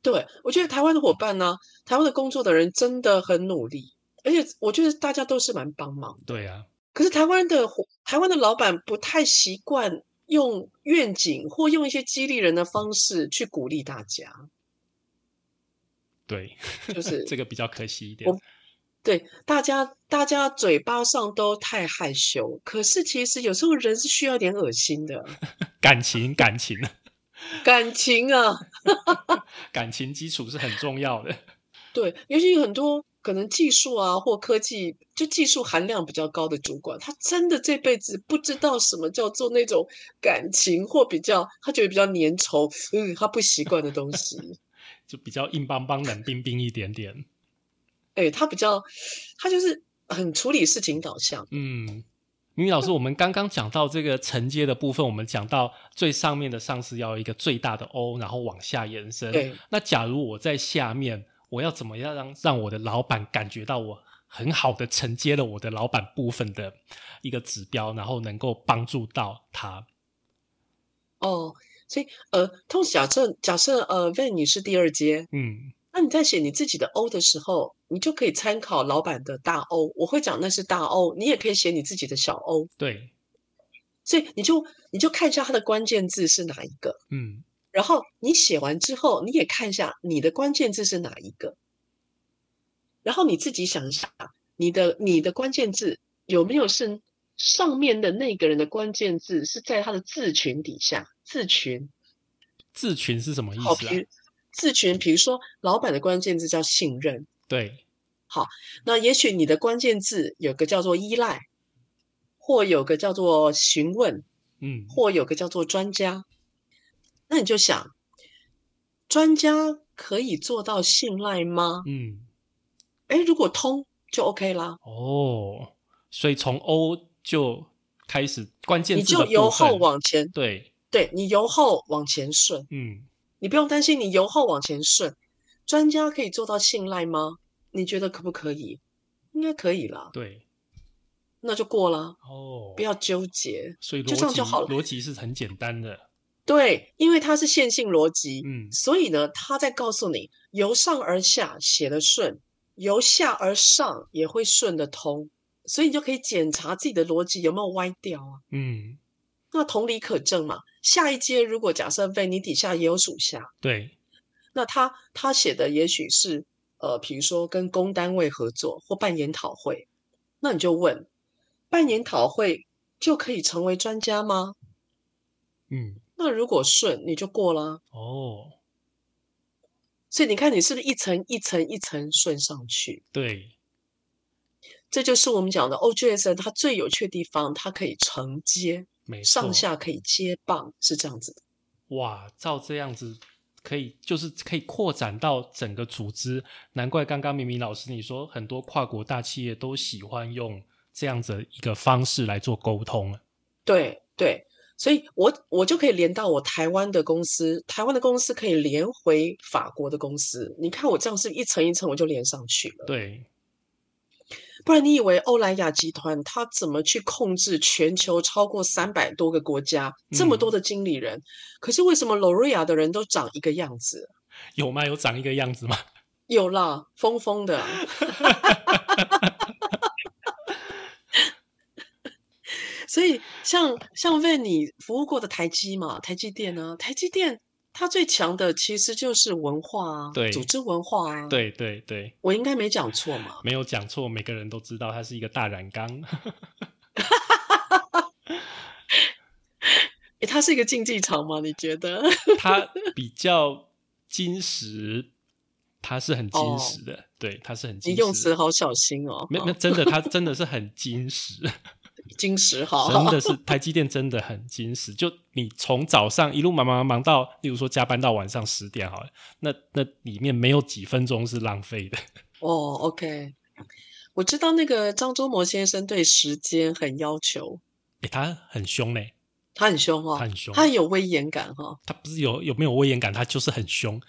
对，我觉得台湾的伙伴呢，台湾的工作的人真的很努力，而且我觉得大家都是蛮帮忙的。对啊，可是台湾的台湾的老板不太习惯用愿景或用一些激励人的方式去鼓励大家，对，就是这个比较可惜一点我。对大家大家嘴巴上都太害羞，可是其实有时候人是需要点恶心的感情，感情，感情啊。感情基础是很重要的。对，尤其有很多可能技术啊或科技，就技术含量比较高的主管，他真的这辈子不知道什么叫做那种感情或比较，他觉得比较粘稠，嗯，他不习惯的东西。就比较硬邦邦、冷冰冰一点点。哎，他比较，他就是很处理事情导向。嗯，明宇老师，我们刚刚讲到这个承接的部分，我们讲到最上面的上司要一个最大的 O，然后往下延伸。对，那假如我在下面，我要怎么样让让我的老板感觉到我很好的承接了我的老板部分的一个指标，然后能够帮助到他？哦，所以呃，通假设假设呃，Van 你是第二阶，嗯，那你在写你自己的 O 的时候，你就可以参考老板的大 O，我会讲那是大 O，你也可以写你自己的小 O。对，所以你就你就看一下它的关键字是哪一个，嗯。然后你写完之后，你也看一下你的关键字是哪一个，然后你自己想一下，你的你的关键字有没有是上面的那个人的关键字是在他的字群底下，字群，字群是什么意，思啊字群，比如说老板的关键字叫信任，对，好那也许你的关键字有个叫做依赖，或有个叫做询问，嗯，或有个叫做专家，那你就想，专家可以做到信赖吗？嗯，哎，如果通就 OK 啦，哦，所以从 O 就开始关键你字你就由后往前，对，对你由后往前顺，嗯你不用担心你由后往前顺，专家可以做到信赖吗？你觉得可不可以？应该可以啦，对，那就过了，哦，不要纠结。所以逻就这样辑就好了逻辑是很简单的，对，因为它是线性逻辑，嗯所以呢，它在告诉你，由上而下写得顺，由下而上也会顺得通，所以你就可以检查自己的逻辑有没有歪掉啊。嗯，那同理可证嘛。下一阶如果假设被你底下也有属下，对，那他他写的也许是呃，比如说跟公单位合作或办研讨会，那你就问，办研讨会就可以成为专家吗？嗯，那如果顺，你就过啦。哦，所以你看，你是不是一层一层一层顺上去？对，这就是我们讲的 OGSN 它最有趣的地方，它可以承接，没错，上下可以接棒，是这样子的。哇，照这样子可以，就是可以扩展到整个组织。难怪刚刚明明老师你说，很多跨国大企业都喜欢用这样子一个方式来做沟通。对对，所以我我就可以连到我台湾的公司，台湾的公司可以连回法国的公司。你看我这样是一层一层我就连上去了。对，不然你以为欧莱雅集团它怎么去控制全球超过三百多个国家这么多的经理人？可是为什么 L'Oreal 的人都长一个样子？有吗？有长一个样子吗？有啦，疯疯的。所以像像为你服务过的台积嘛，台积电呢，台积电它最强的其实就是文化啊，对组织文化啊。，对对对，我应该没讲错嘛。没有讲错，每个人都知道它是一个大染缸。诶它是一个竞技场吗？你觉得？它比较金石，它是很金哦石的，对，它是很金你石的。用词好小心哦。没没哦真的，它 真的是很金石，金石好，真的是台积电真的很金石。就你从早上一路忙忙忙到，例如说加班到晚上十点好了，那那里面没有几分钟是浪费的。哦，OK。我知道那个张忠谋先生对时间很要求，诶，他很凶嘞，他很凶哦，他很凶他很有威严感哈、哦，他不是有有没有威严感，他就是很凶。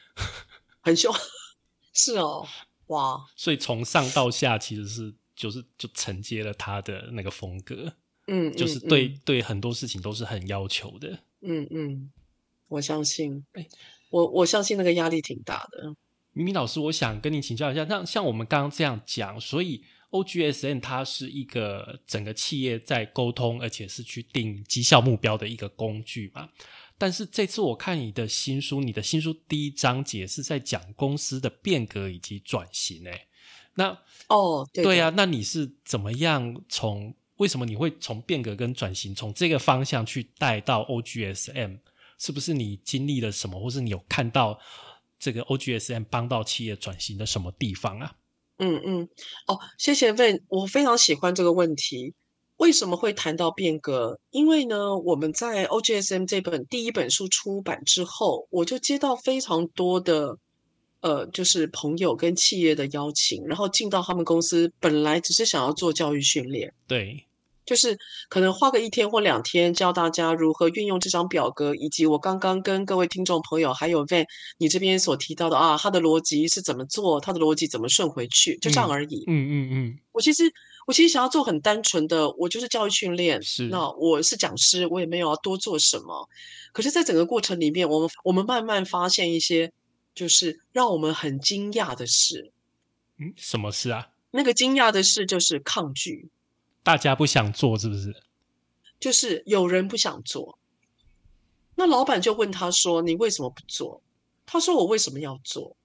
很凶。是哦，哇，所以从上到下其实是就是就承接了他的那个风格，嗯，就是嗯对、对很多事情都是很要求的。嗯嗯，我相信哎，我我相信那个压力挺大的。明明老师，我想跟你请教一下，像像我们刚刚这样讲，所以 OGSN 它是一个整个企业在沟通，而且是去定绩效目标的一个工具嘛。但是这次我看你的新书，你的新书第一章节是在讲公司的变革以及转型诶。那哦，对呀啊，那你是怎么样从为什么你会从变革跟转型从这个方向去带到 OGSM？是不是你经历了什么，或是你有看到这个 OGSM 帮到企业转型的什么地方啊？嗯嗯，哦，谢谢问，我非常喜欢这个问题。为什么会谈到变革？因为呢，我们在 OGSM 这本第一本书出版之后，我就接到非常多的呃，就是朋友跟企业的邀请，然后进到他们公司，本来只是想要做教育训练，对，就是可能花个一天或两天教大家如何运用这张表格，以及我刚刚跟各位听众朋友还有 Van 你这边所提到的啊，他的逻辑是怎么做，他的逻辑怎么顺回去，就这样嗯而已。嗯嗯嗯，我其实我其实想要做很单纯的，我就是教育训练。是那我是讲师，我也没有要多做什么。可是，在整个过程里面，我们我们慢慢发现一些，就是让我们很惊讶的事。嗯，什么事啊？那个惊讶的事就是抗拒，大家不想做是不是？就是有人不想做。那老板就问他说：“你为什么不做？”他说：“我为什么要做？”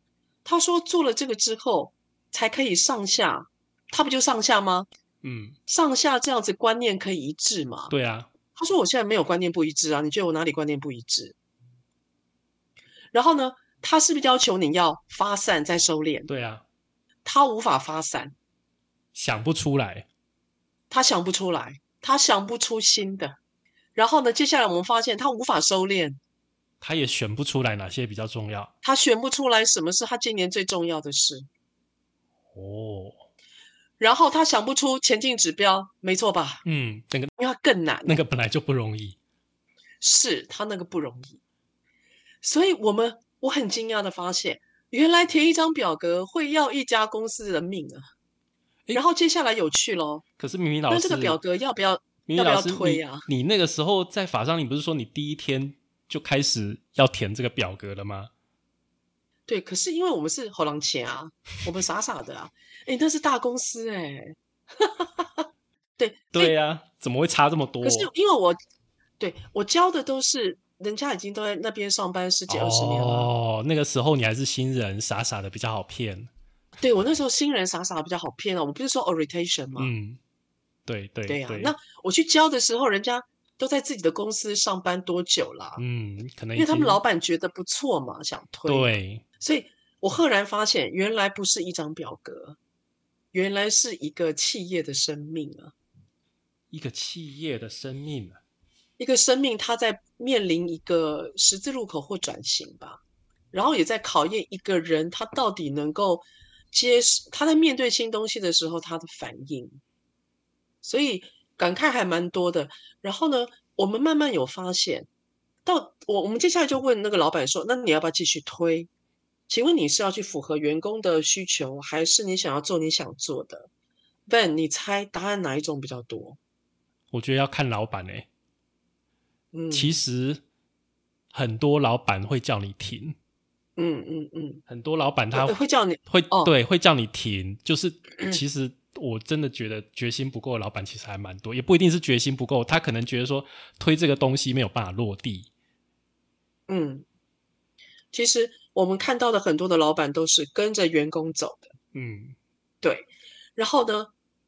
他说：“做了这个之后，才可以上下。他不就上下吗？嗯，上下这样子观念可以一致嘛？”对啊，他说：“我现在没有观念不一致啊，你觉得我哪里观念不一致？”然后呢，他是不是要求你要发散再收敛？对啊，他无法发散，想不出来。他想不出来，他想不出新的。然后呢，接下来我们发现他无法收敛，他也选不出来哪些比较重要他选不出来什么是他今年最重要的事，哦。然后他想不出前进指标，没错吧？嗯，那个因为他更难，那个本来就不容易。是他那个不容易。所以我们我很惊讶的发现，原来填一张表格会要一家公司的命啊！诶然后接下来有趣喽，可是明明老师，那这个表格要不要要不要推啊？你你那个时候在法商，你不是说你第一天就开始要填这个表格了吗？对，可是因为我们是好浪钱啊，我们傻傻的啊，哎，那是大公司哎、对对呀、怎么会差这么多？可是因为我对我教的都是人家已经都在那边上班十几二十年了，哦，那个时候你还是新人，傻傻的比较好骗。对我那时候新人傻傻的比较好骗啊，我不是说 orientation 吗？嗯，对对对呀、那我去教的时候，人家都在自己的公司上班多久啦？嗯，可能因为他们老板觉得不错嘛，想推。，对所以我赫然发现，原来不是一张表格，原来是一个企业的生命啊！一个企业的生命啊，一个生命，它在面临一个十字路口或转型吧，然后也在考验一个人他到底能够接他在面对新东西的时候他的反应，所以感慨还蛮多的。然后呢，我们慢慢有发现，到我我们接下来就问那个老板说：“那你要不要继续推？请问你是要去符合员工的需求，还是你想要做你想做的问你猜答案哪一种比较多？我觉得要看老板诶、嗯，其实很多老板会叫你停，嗯嗯嗯，很多老板他会会叫你会、哦。对会叫你停，就是 其实我真的觉得决心不够的老板其实还蛮多，也不一定是决心不够，他可能觉得说推这个东西没有办法落地。嗯，其实我们看到的很多的老板都是跟着员工走的，嗯。对。然后呢，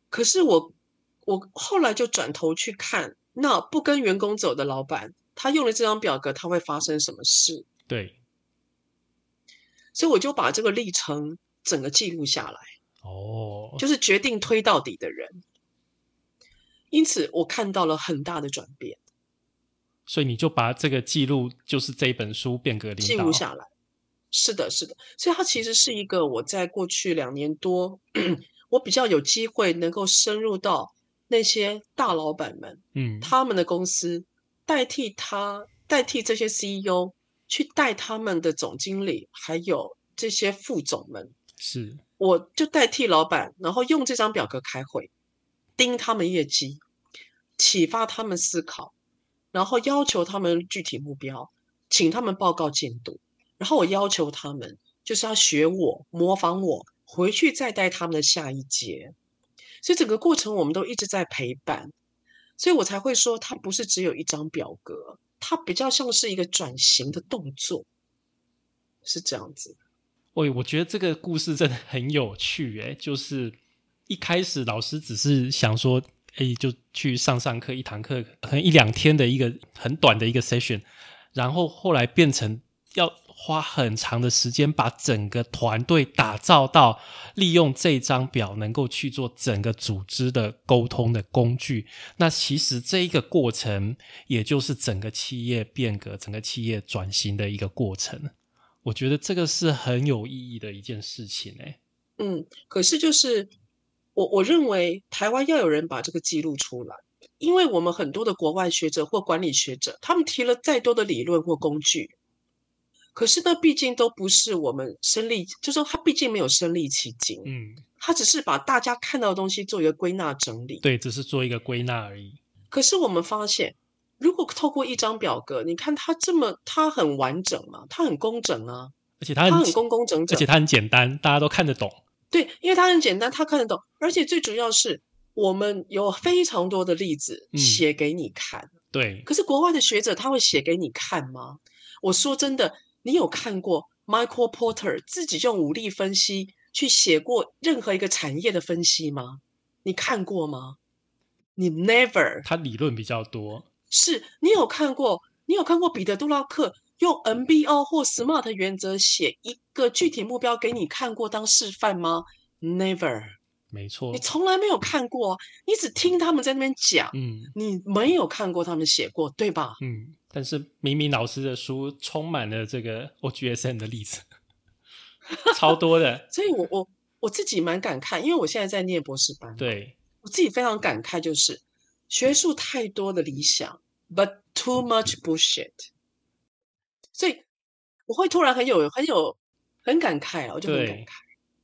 可是我我后来就转头去看，那不跟员工走的老板，他用了这张表格，他会发生什么事？对，所以我就把这个历程整个记录下来，哦，就是决定推到底的人。因此，我看到了很大的转变，所以你就把这个记录，就是这一本书变革领导记录下来。是的，是的，所以它其实是一个我在过去两年多，我比较有机会能够深入到那些大老板们嗯，他们的公司，代替他代替这些 CEO 去带他们的总经理，还有这些副总们，是。我就代替老板，然后用这张表格开会，盯他们业绩，启发他们思考，然后要求他们具体目标，请他们报告进度，然后我要求他们就是要学我，模仿我，回去再带他们的下一阶。所以整个过程我们都一直在陪伴，所以我才会说它不是只有一张表格，它比较像是一个转型的动作，是这样子。喂，我觉得这个故事真的很有趣，诶，就是一开始老师只是想说，哎，就去上上课，一堂课可能一两天的一个很短的一个 session，然后后来变成要花很长的时间把整个团队打造到利用这张表能够去做整个组织的沟通的工具。那其实这一个过程，也就是整个企业变革、整个企业转型的一个过程。我觉得这个是很有意义的一件事情诶、嗯，可是就是我我认为台湾要有人把这个记录出来，因为我们很多的国外学者或管理学者，他们提了再多的理论或工具，可是那，毕竟都不是我们身历，就说他毕竟没有身历其境，嗯，他只是把大家看到的东西做一个归纳整理。对，只是做一个归纳而已。可是我们发现，如果透过一张表格，你看它这么，它很完整嘛，它很工整啊，而且它很工工整整而且，它很简单，大家都看得懂。对，因为它很简单，他看得懂，而且最主要是我们有非常多的例子嗯写给你看。对，可是国外的学者他会写给你看吗？我说真的，你有看过 Michael Porter 自己用武力分析去写过任何一个产业的分析吗？你看过吗？你 never 他理论比较多。是你有看过？你有看过彼得·杜拉克用 NBO 或 SMART 原则写一个具体目标给你看过当示范吗？Never，没错你，从来没有看过啊，你只听他们在那边讲，嗯你没有看过他们写过，对吧？嗯，但是明明老师的书充满了这个 OGSN 的例子，超多的。所以我我我自己蛮感慨，因为我现在在念博士班，对，我自己非常感慨，就是学术太多的理想，but too much bullshit。所以我会突然很有很有很感慨啊，我就很感慨。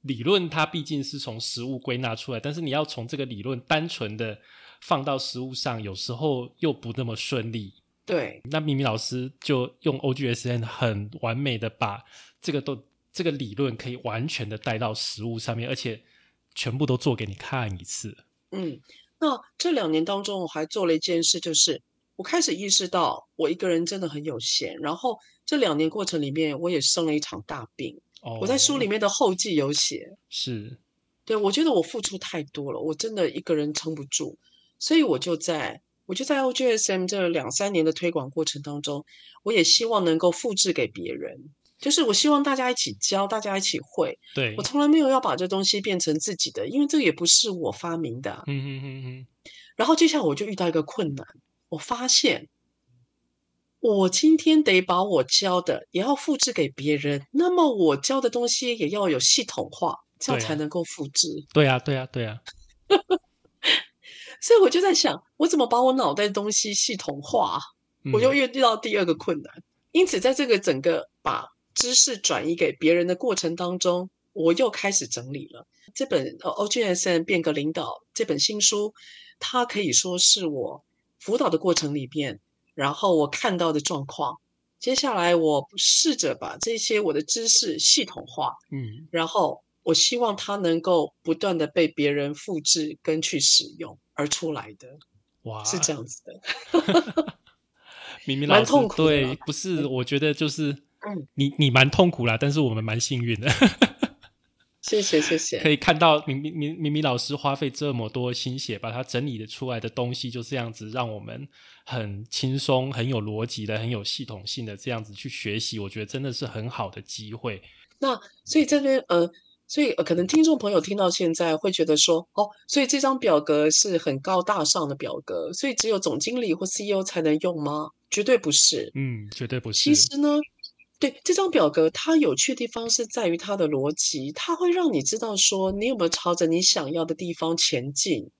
理论它毕竟是从实物归纳出来，但是你要从这个理论单纯的放到实物上，有时候又不那么顺利。对，那咪咪老师就用 OGSN 很完美的把这个都这个理论可以完全的带到实物上面，而且全部都做给你看一次。嗯，那这两年当中，我还做了一件事，就是我开始意识到我一个人真的很有限。然后这两年过程里面，我也生了一场大病。哦，我在书里面的后记有写，是对我觉得我付出太多了，我真的一个人撑不住，所以我就在我就在 OGSM 这两三年的推广过程当中，我也希望能够复制给别人。就是我希望大家一起教，大家一起会。对我，从来没有要把这东西变成自己的，因为这也不是我发明的啊。嗯嗯嗯嗯，然后接下来我就遇到一个困难，我发现我今天得把我教的也要复制给别人，那么我教的东西也要有系统化，这样才能够复制。对啊对啊对啊，所以我就在想，我怎么把我脑袋的东西系统化啊？我就嗯遇到第二个困难。因此，在这个整个把知识转移给别人的过程当中，我又开始整理了这本呃 OGSN 变革领导这本新书，它可以说是我辅导的过程里边，然后我看到的状况。接下来，我试着把这些我的知识系统化，嗯，然后我希望它能够不断的被别人复制跟去使用而出来的，哇，是这样子的。明明老师痛苦对，不是，我觉得就是嗯你你蛮痛苦啦，但是我们蛮幸运的。谢谢谢谢。可以看到明明明明明老师花费这么多心血，把它整理的出来的东西，就这样子让我们很轻松、很有逻辑的、很有系统性的这样子去学习，我觉得真的是很好的机会。那所以这边呃，所以、呃、可能听众朋友听到现在会觉得说，哦，所以这张表格是很高大上的表格，所以只有总经理或 CEO 才能用吗？绝对不是。嗯，绝对不是其。实呢，对这张表格，它有趣的地方是在于它的逻辑，它会让你知道说你有没有朝着你想要的地方前进。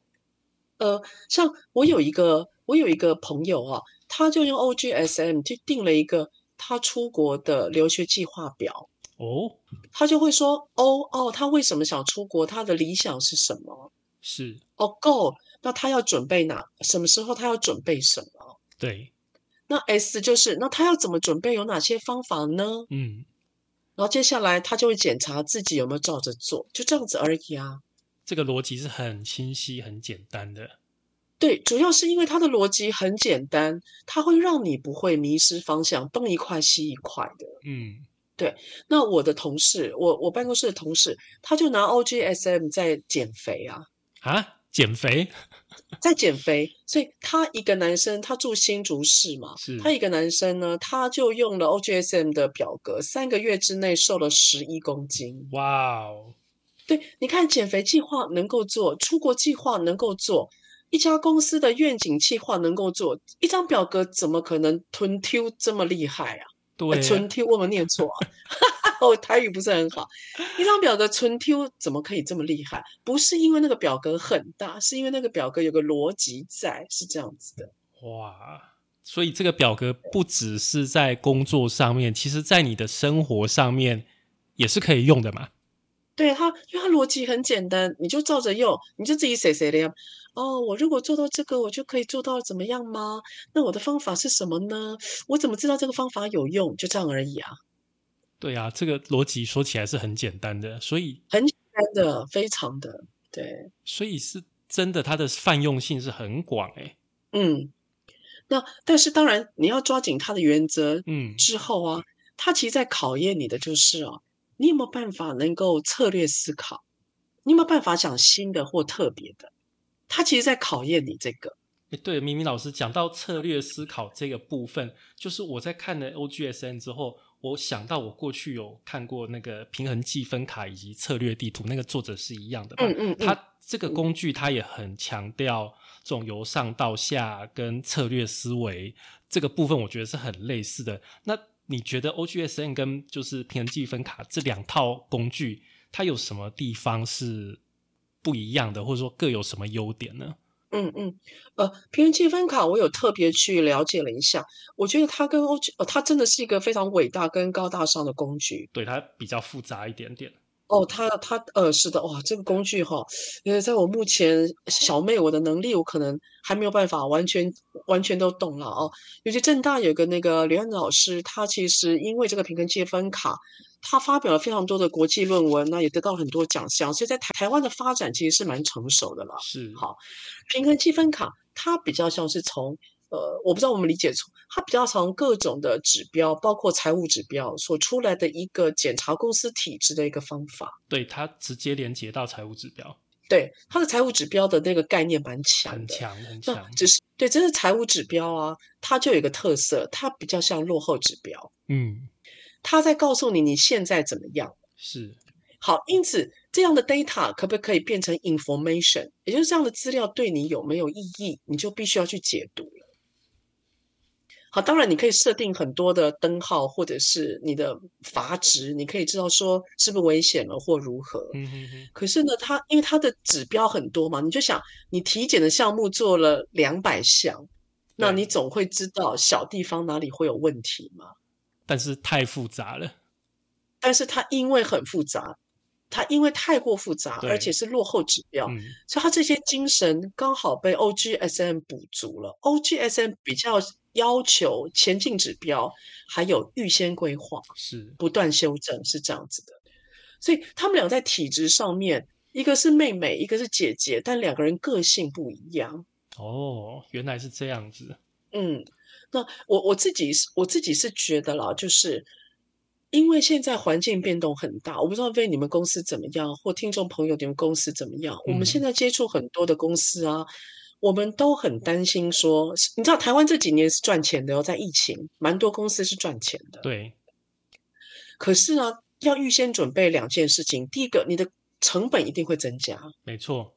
呃，像我有一个我有一个朋友啊，他就用 OGSM 去定了一个他出国的留学计划表。哦，他就会说：“哦哦，他为什么想出国？他的理想是什么？是哦，Go，那他要准备哪？什么时候他要准备什么？对，那 S 就是那他要怎么准备？有哪些方法呢？嗯，然后接下来他就会检查自己有没有照着做，就这样子而已啊。这个逻辑是很清晰、很简单的。对，主要是因为它的逻辑很简单，它会让你不会迷失方向，东一块西一块的。嗯，那我的同事，我我办公室的同事，他就拿 OGSM 在减肥啊。啊，减肥 在减肥，所以他一个男生，他住新竹市嘛，他一个男生呢，他就用了 OGSM 的表格，三个月之内瘦了十一公斤。哇哦，对，你看减肥计划能够做，出国计划能够做，一家公司的愿景计划能够做，一张表格怎么可能吞 Q 这么厉害啊？纯 Q 我们念错啊？我台语不是很好。一张表格纯 Q 怎么可以这么厉害？不是因为那个表格很大，是因为那个表格有个逻辑在，是这样子的。哇，所以这个表格不只是在工作上面，其实在你的生活上面也是可以用的嘛。对它，因为它逻辑很简单，你就照着用，你就自己写写的呀。哦，我如果做到这个，我就可以做到怎么样吗？那我的方法是什么呢？我怎么知道这个方法有用？就这样而已啊，对啊，这个逻辑说起来是很简单的，所以很简单的，非常的对。所以是真的，它的泛用性是很广诶、嗯，那但是当然你要抓紧它的原则嗯，之后啊，它其实在考验你的就是哦，你有没有办法能够策略思考？你有没有办法讲新的或特别的？它其实在考验你这个。诶对，明明老师讲到策略思考这个部分，就是我在看了 OGSN 之后，我想到我过去有看过那个平衡计分卡以及策略地图，那个作者是一样的嘛。嗯嗯嗯，它这个工具，他也很强调这种由上到下跟策略思维这个部分，我觉得是很类似的。那你觉得 OGSN 跟就是平衡计分卡这两套工具，它有什么地方是不一样的，或者说各有什么优点呢？嗯嗯，呃，平衡积分卡我有特别去了解了一下，我觉得它跟 OG，呃，它真的是一个非常伟大跟高大上的工具。对，它比较复杂一点点。哦，它它呃是的，哇，这个工具哈，因为在我目前小妹我的能力，我可能还没有办法完全完全都懂了哦。尤其正大有个那个刘安老师，他其实因为这个平衡积分卡，他发表了非常多的国际论文，那也得到很多奖项，所以在台台湾的发展其实是蛮成熟的了。是，好，平衡积分卡它比较像是从。呃，我不知道我们理解错，它比较从各种的指标，包括财务指标所出来的一个检查公司体制的一个方法。对，它直接连接到财务指标。对，它的财务指标的那个概念蛮强的，很强很强。只是对，这是财务指标啊，它就有一个特色，它比较像落后指标。嗯，它在告诉你你现在怎么样。是。好，因此这样的 data 可不可以变成 information？也就是这样的资料对你有没有意义，你就必须要去解读了。好，当然你可以设定很多的灯号，或者是你的阀值，你可以知道说是不是危险了或如何。嗯哼哼。可是呢，它因为它的指标很多嘛，你就想你体检的项目做了两百项，那你总会知道小地方哪里会有问题嘛？但是太复杂了。但是它因为很复杂，它因为太过复杂，而且是落后指标，所以它这些精神刚好被 OGSM 补足了。OGSM 比较。要求前进指标，还有预先规划，是不断修正，是这样子的。所以他们俩在体质上面，一个是妹妹，一个是姐姐，但两个人个性不一样。哦，原来是这样子。嗯，那我我自己是，我自己是觉得啦，就是因为现在环境变动很大，我不知道为你们公司怎么样，或听众朋友你们公司怎么样。我们现在接触很多的公司啊。我们都很担心，说你知道台湾这几年是赚钱的哦，在疫情，蛮多公司是赚钱的。对。可是呢，要预先准备两件事情。第一个，你的成本一定会增加。没错。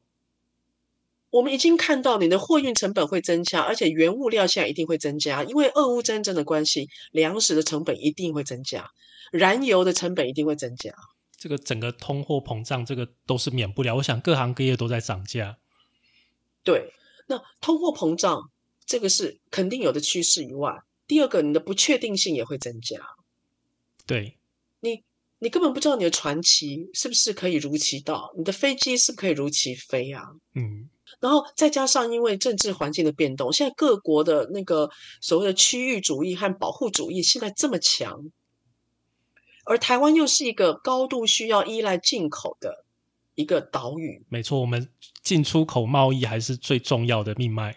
我们已经看到你的货运成本会增加，而且原物料现在一定会增加，因为俄乌战争的关系，粮食的成本一定会增加，燃油的成本一定会增加。这个整个通货膨胀，这个都是免不了。我想各行各业都在涨价。对。那通货膨胀这个是肯定有的趋势以外，第二个你的不确定性也会增加。对，你你根本不知道你的传奇是不是可以如期到，你的飞机是不是可以如期飞啊？嗯，然后再加上因为政治环境的变动，现在各国的那个所谓的区域主义和保护主义现在这么强，而台湾又是一个高度需要依赖进口的。一个岛屿，没错，我们进出口贸易还是最重要的命脉。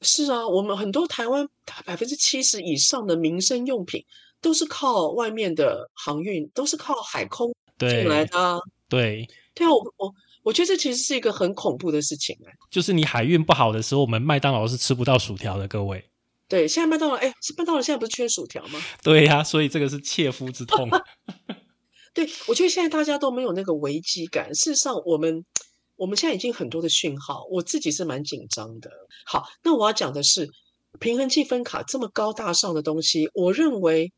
是啊，我们很多台湾百分之七十以上的民生用品都是靠外面的航运，都是靠海空进来的。对，对啊，我我我觉得这其实是一个很恐怖的事情哎。就是你海运不好的时候，我们麦当劳是吃不到薯条的，各位。对，现在麦当劳，哎，麦当劳现在不是缺薯条吗？对呀，所以这个是切肤之痛。对，我觉得现在大家都没有那个危机感。事实上，我们我们现在已经很多的讯号，我自己是蛮紧张的。好，那我要讲的是平衡计分卡这么高大上的东西，我认为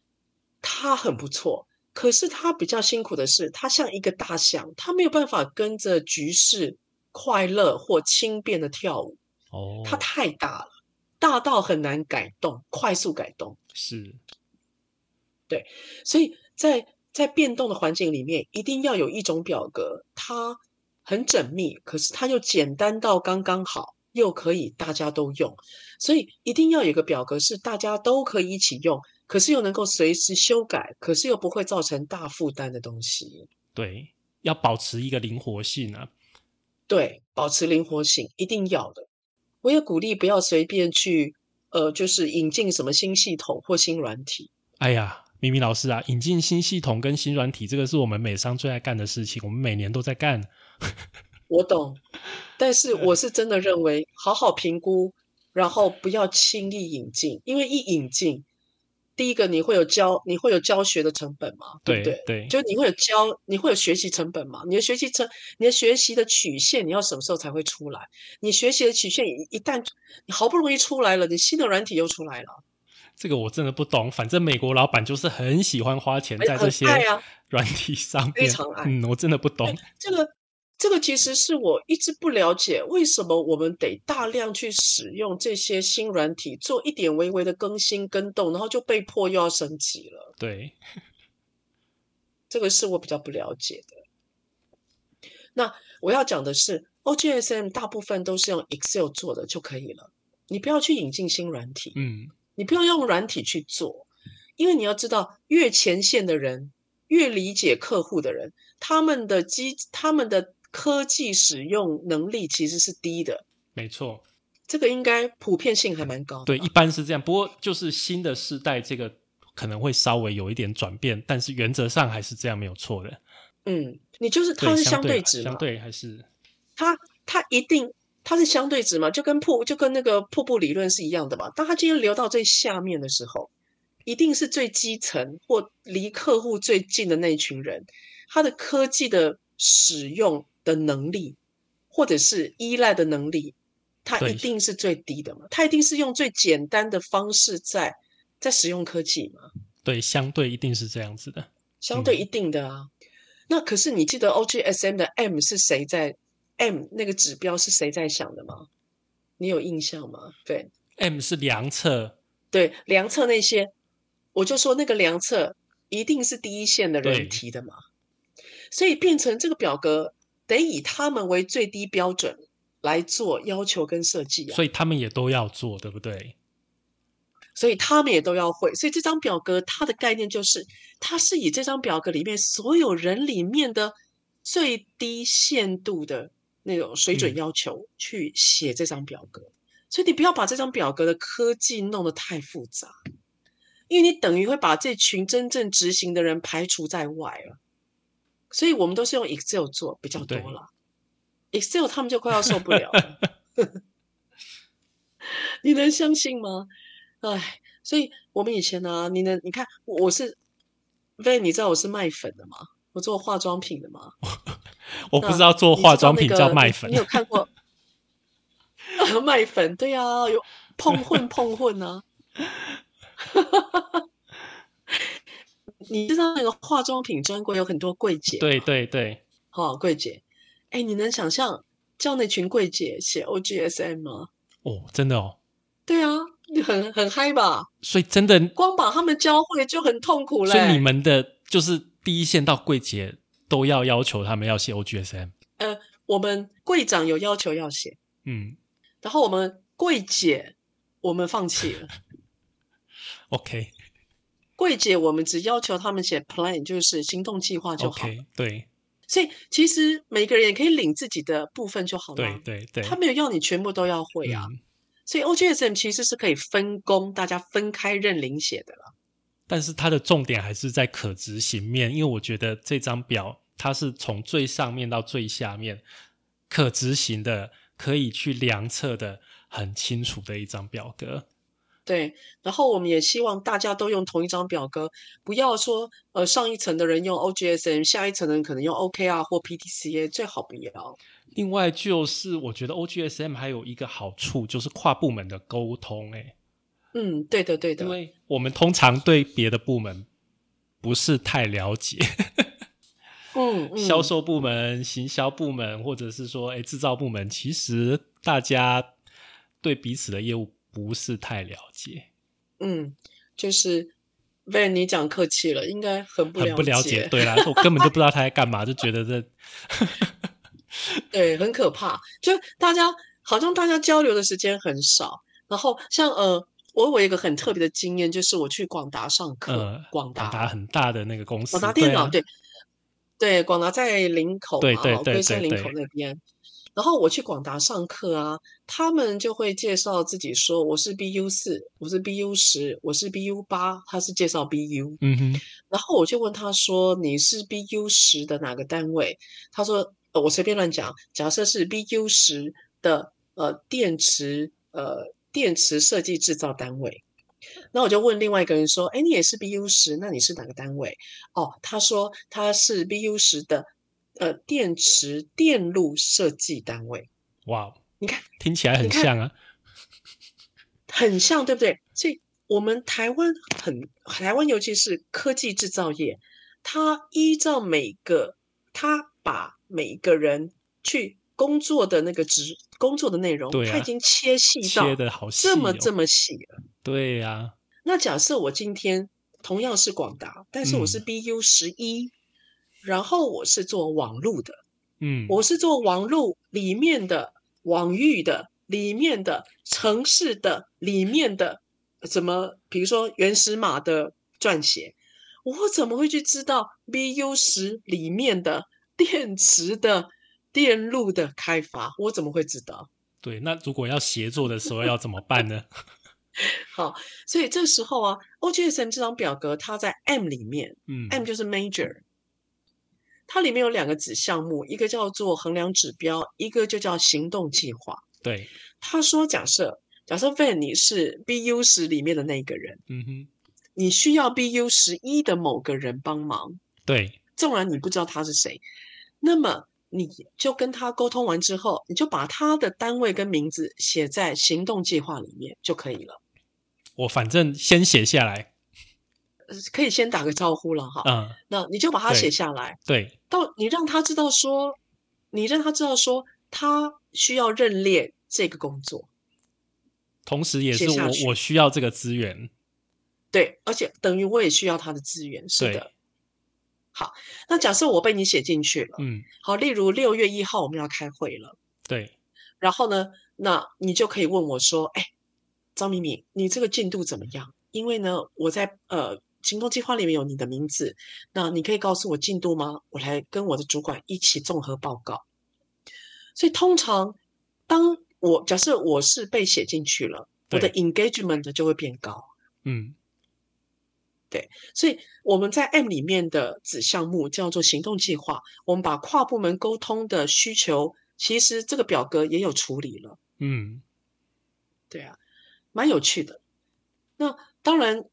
它很不错。可是他比较辛苦的是，他像一个大象，他没有办法跟着局势快乐或轻便的跳舞。哦，它太大了，大到很难改动，快速改动。是，对，所以在。在变动的环境里面，一定要有一种表格，它很缜密，可是它又简单到刚刚好，又可以大家都用。所以一定要有个表格是大家都可以一起用，可是又能够随时修改，可是又不会造成大负担的东西。对，要保持一个灵活性啊。对，保持灵活性一定要的。我也鼓励不要随便去，呃，就是引进什么新系统或新软体。哎呀。明明老师啊，引进新系统跟新软体，这个是我们美商最爱干的事情，我们每年都在干。我懂，但是我是真的认为，好好评估，然后不要轻易引进，因为一引进，第一个你会有教，你会有教学的成本嘛？对不对？对，就你会有教，你会有学习成本嘛？你的学习成，你的学习的曲线，你要什么时候才会出来？你学习的曲线一旦你好不容易出来了，你新的软体又出来了。这个我真的不懂，反正美国老板就是很喜欢花钱在这些软体上面。非常爱。嗯，我真的不懂。这个这个其实是我一直不了解，为什么我们得大量去使用这些新软体，做一点微微的更新跟动，然后就被迫又要升级了。对，这个是我比较不了解的。那我要讲的是，OGSM 大部分都是用 Excel 做的就可以了，你不要去引进新软体，嗯，你不要用软体去做，因为你要知道，越前线的人，越理解客户的人，他们的机，他们的。科技使用能力其实是低的，没错，这个应该普遍性还蛮高。对，一般是这样。不过就是新的世代，这个可能会稍微有一点转变，但是原则上还是这样，没有错的。嗯，你就是它是相对值，相对还是它它一定它是相对值嘛？就跟瀑就跟那个瀑布理论是一样的嘛？当它今天流到最下面的时候，一定是最基层或离客户最近的那一群人，他的科技的使用。的能力，或者是依赖的能力，它一定是最低的嘛？它一定是用最简单的方式在在使用科技嘛？对，相对一定是这样子的，相对一定的啊。那可是你记得 OGSM 的 M 是谁在 M 那个指标是谁在想的吗？你有印象吗？对，M 是量测，对量测那些，我就说那个量测一定是第一线的人提的嘛，所以变成这个表格。得以他们为最低标准来做要求跟设计啊，所以他们也都要做，对不对？所以他们也都要会。所以这张表格它的概念就是，它是以这张表格里面所有人里面的最低限度的那种水准要求去写这张表格。所以你不要把这张表格的科技弄得太复杂，因为你等于会把这群真正执行的人排除在外了。所以我们都是用 Excel 做比较多了，Excel 他们就快要受不了了，你能相信吗？哎，所以我们以前呢，你能你看我是，喂，你知道我是卖粉的吗？我做化妆品的吗？我不知道做化妆品叫卖粉，你有看过？卖粉对呀，有碰混碰混呢。你知道那个化妆品专柜有很多柜姐？对对对，好柜姐，哎，你能想象叫那群柜姐写 OGSM 吗？哦，真的哦。对啊，很很嗨吧？所以真的光把他们教会就很痛苦了。所以你们的就是第一线到柜姐都要要求他们要写 OGSM。呃，我们柜长有要求要写，嗯，然后我们柜姐我们放弃了。OK。柜姐，我们只要求他们写 plan，就是行动计划就好。对，所以其实每个人也可以领自己的部分就好了。对对对，他没有要你全部都要会啊。所以 OGSM 其实是可以分工，大家分开认领写的了。但是它的重点还是在可执行面，因为我觉得这张表它是从最上面到最下面可执行的，可以去量测的很清楚的一张表格。对，然后我们也希望大家都用同一张表格，不要说呃上一层的人用 OGSM，下一层的人可能用 OKR 或 PTCA，最好不要。另外就是我觉得 OGSM 还有一个好处就是跨部门的沟通，哎，嗯，对的对的，因为我们通常对别的部门不是太了解，嗯，销售部门、行销部门或者是说哎制造部门，其实大家对彼此的业务。不是太了解，嗯，就是被你讲客气了，应该很不很不了解。对啦，我根本就不知道他在干嘛，就觉得这，对，很可怕。就大家好像大家交流的时间很少，然后像呃，我有一个很特别的经验，就是我去广达上课，广达很大的那个公司，广达电脑，对，对，广达在林口对对对，龟山林口那边。然后我去广达上课啊，他们就会介绍自己说我是 BU 四，我是 BU 十，我是 BU 八，他是介绍 BU。嗯哼。然后我就问他说你是 BU 十的哪个单位？他说我随便乱讲，假设是 BU 十的呃电池呃电池设计制造单位。那我就问另外一个人说，哎，你也是 BU 十，那你是哪个单位？哦，他说他是 BU 十的。呃，电池电路设计单位，哇，你看，听起来很像啊，很像，对不对？所以，我们台湾很台湾，尤其是科技制造业，它依照每个，它把每个人去工作的那个职工作的内容，它啊他已经切细到切的好细、哦，这么这么细了。对呀、那假设我今天同样是广达，但是我是嗯 BU 十一、然后我是做网路的，嗯，我是做网路里面的网域的里面的城市的里面的怎么，比如说原始码的撰写，我怎么会去知道 BU 十里面的电池的电路的开发？我怎么会知道？对。那如果要协作的时候要怎么办呢？好，所以这时候啊，OGSM 这张表格它在 M 里面嗯，M 就是 Major，它里面有两个子项目，一个叫做衡量指标，一个就叫行动计划。对，他说，假设假设 Van 你是 BU 十里面的那个人，嗯哼，你需要 BU 十一的某个人帮忙，对，纵然你不知道他是谁，那么你就跟他沟通完之后，你就把他的单位跟名字写在行动计划里面就可以了。我反正先写下来，呃可以先打个招呼了哈，嗯，那你就把它写下来，对，到你让他知道说，你让他知道说他需要认列这个工作，同时也是我我需要这个资源，对，而且等于我也需要他的资源，是对的。好，那假设我被你写进去了，嗯，好，例如六月一号我们要开会了，对，然后呢，那你就可以问我说，哎，张敏敏，你这个进度怎么样？因为呢，我在呃行动计划里面有你的名字，那你可以告诉我进度吗？我来跟我的主管一起综合报告。所以通常，当我假设我是被写进去了，我的 engagement 就会变高。嗯，对所以我们在 M 里面的子项目叫做行动计划，我们把跨部门沟通的需求，其实这个表格也有处理了。嗯，对啊，蛮有趣的。那当然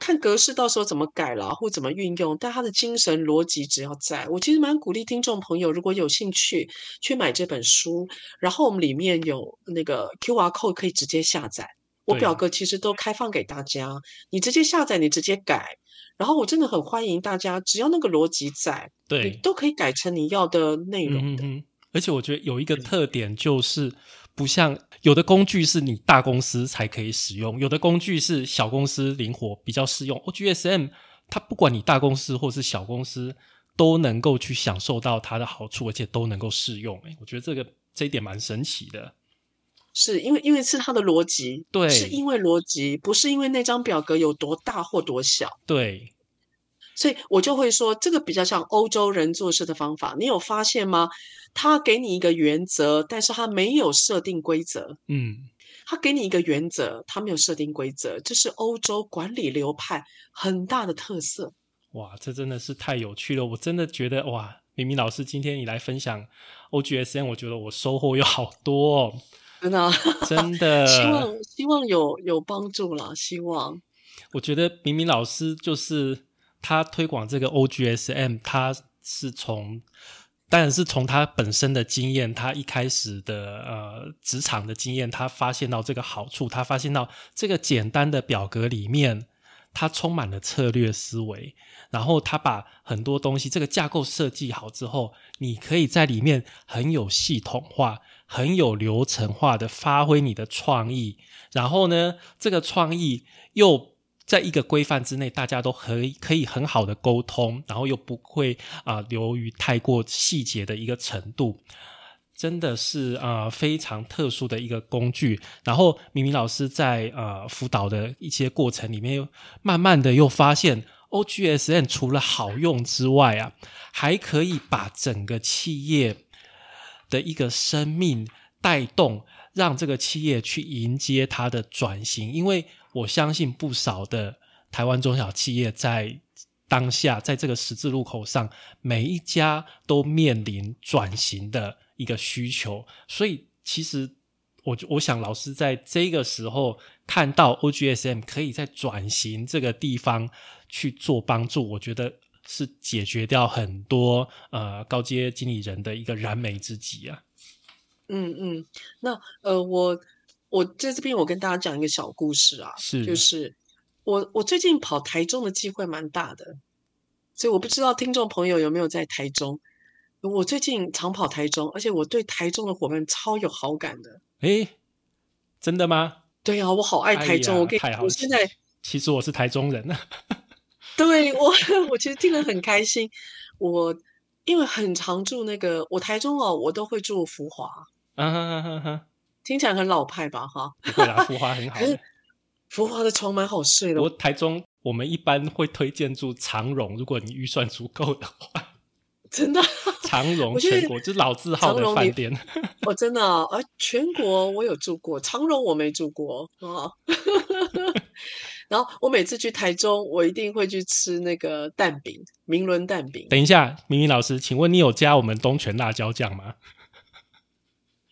看格式到时候怎么改了，或怎么运用，但它的精神逻辑只要在，我其实蛮鼓励听众朋友，如果有兴趣去买这本书，然后我们里面有那个 QR code 可以直接下载。我表格其实都开放给大家，你直接下载，你直接改。然后我真的很欢迎大家，只要那个逻辑在，你对，都可以改成你要的内容的。嗯哼，而且我觉得有一个特点就是，不像有的工具是你大公司才可以使用，有的工具是小公司灵活比较适用。OGSM 它不管你大公司或是小公司，都能够去享受到它的好处，而且都能够适用。诶我觉得这个这一点蛮神奇的。是因为因为是它的逻辑，对是因为逻辑，不是因为那张表格有多大或多小。对，所以我就会说，这个比较像欧洲人做事的方法。你有发现吗？他给你一个原则，但是他没有设定规则。嗯，他给你一个原则，他没有设定规则，这是欧洲管理流派很大的特色。哇，这真的是太有趣了！我真的觉得哇，明明老师今天你来分享 O G S N，我觉得我收获有好多哦，真的啊，真的。希望希望有有帮助啦，希望。我觉得明明老师就是他推广这个 OGSM，他是从当然是从他本身的经验，他一开始的呃职场的经验，他发现到这个好处，他发现到这个简单的表格里面，它充满了策略思维，然后他把很多东西这个架构设计好之后，你可以在里面很有系统化、很有流程化的发挥你的创意，然后呢，这个创意又在一个规范之内，大家都可以可以很好的沟通，然后又不会啊、流于太过细节的一个程度。真的是啊、非常特殊的一个工具。然后明明老师在呃辅导的一些过程里面，又慢慢的又发现 OGSN 除了好用之外啊，还可以把整个企业的一个生命带动，让这个企业去迎接它的转型。因为我相信不少的台湾中小企业在当下在这个十字路口上，每一家都面临转型的一个需求，所以其实我我想老师在这个时候看到 OGSM 可以在转型这个地方去做帮助，我觉得是解决掉很多呃高阶经理人的一个燃眉之急啊。嗯嗯，那呃，我我在这边我跟大家讲一个小故事啊，是就是我我最近跑台中的机会蛮大的，所以我不知道听众朋友有没有在台中。我最近常跑台中，而且我对台中的伙伴超有好感的。诶，真的吗？对啊、我好爱台中。哎我跟你我现在其实我是台中人，对我，我其实听得很开心。我因为很常住那个，我台中哦，我都会住福华，啊哈哈哈，听起来很老派吧？哈，不会啦，浮华很好可是。福华的床蛮好睡的我。台中我们一般会推荐住长荣，如果你预算足够的话，真的，长荣全国就是老字号的饭店。我真的啊，而全国我有住过，长荣我没住过啊。然后我每次去台中，我一定会去吃那个蛋饼，明伦蛋饼。等一下，明明老师，请问你有加我们东泉辣椒酱吗？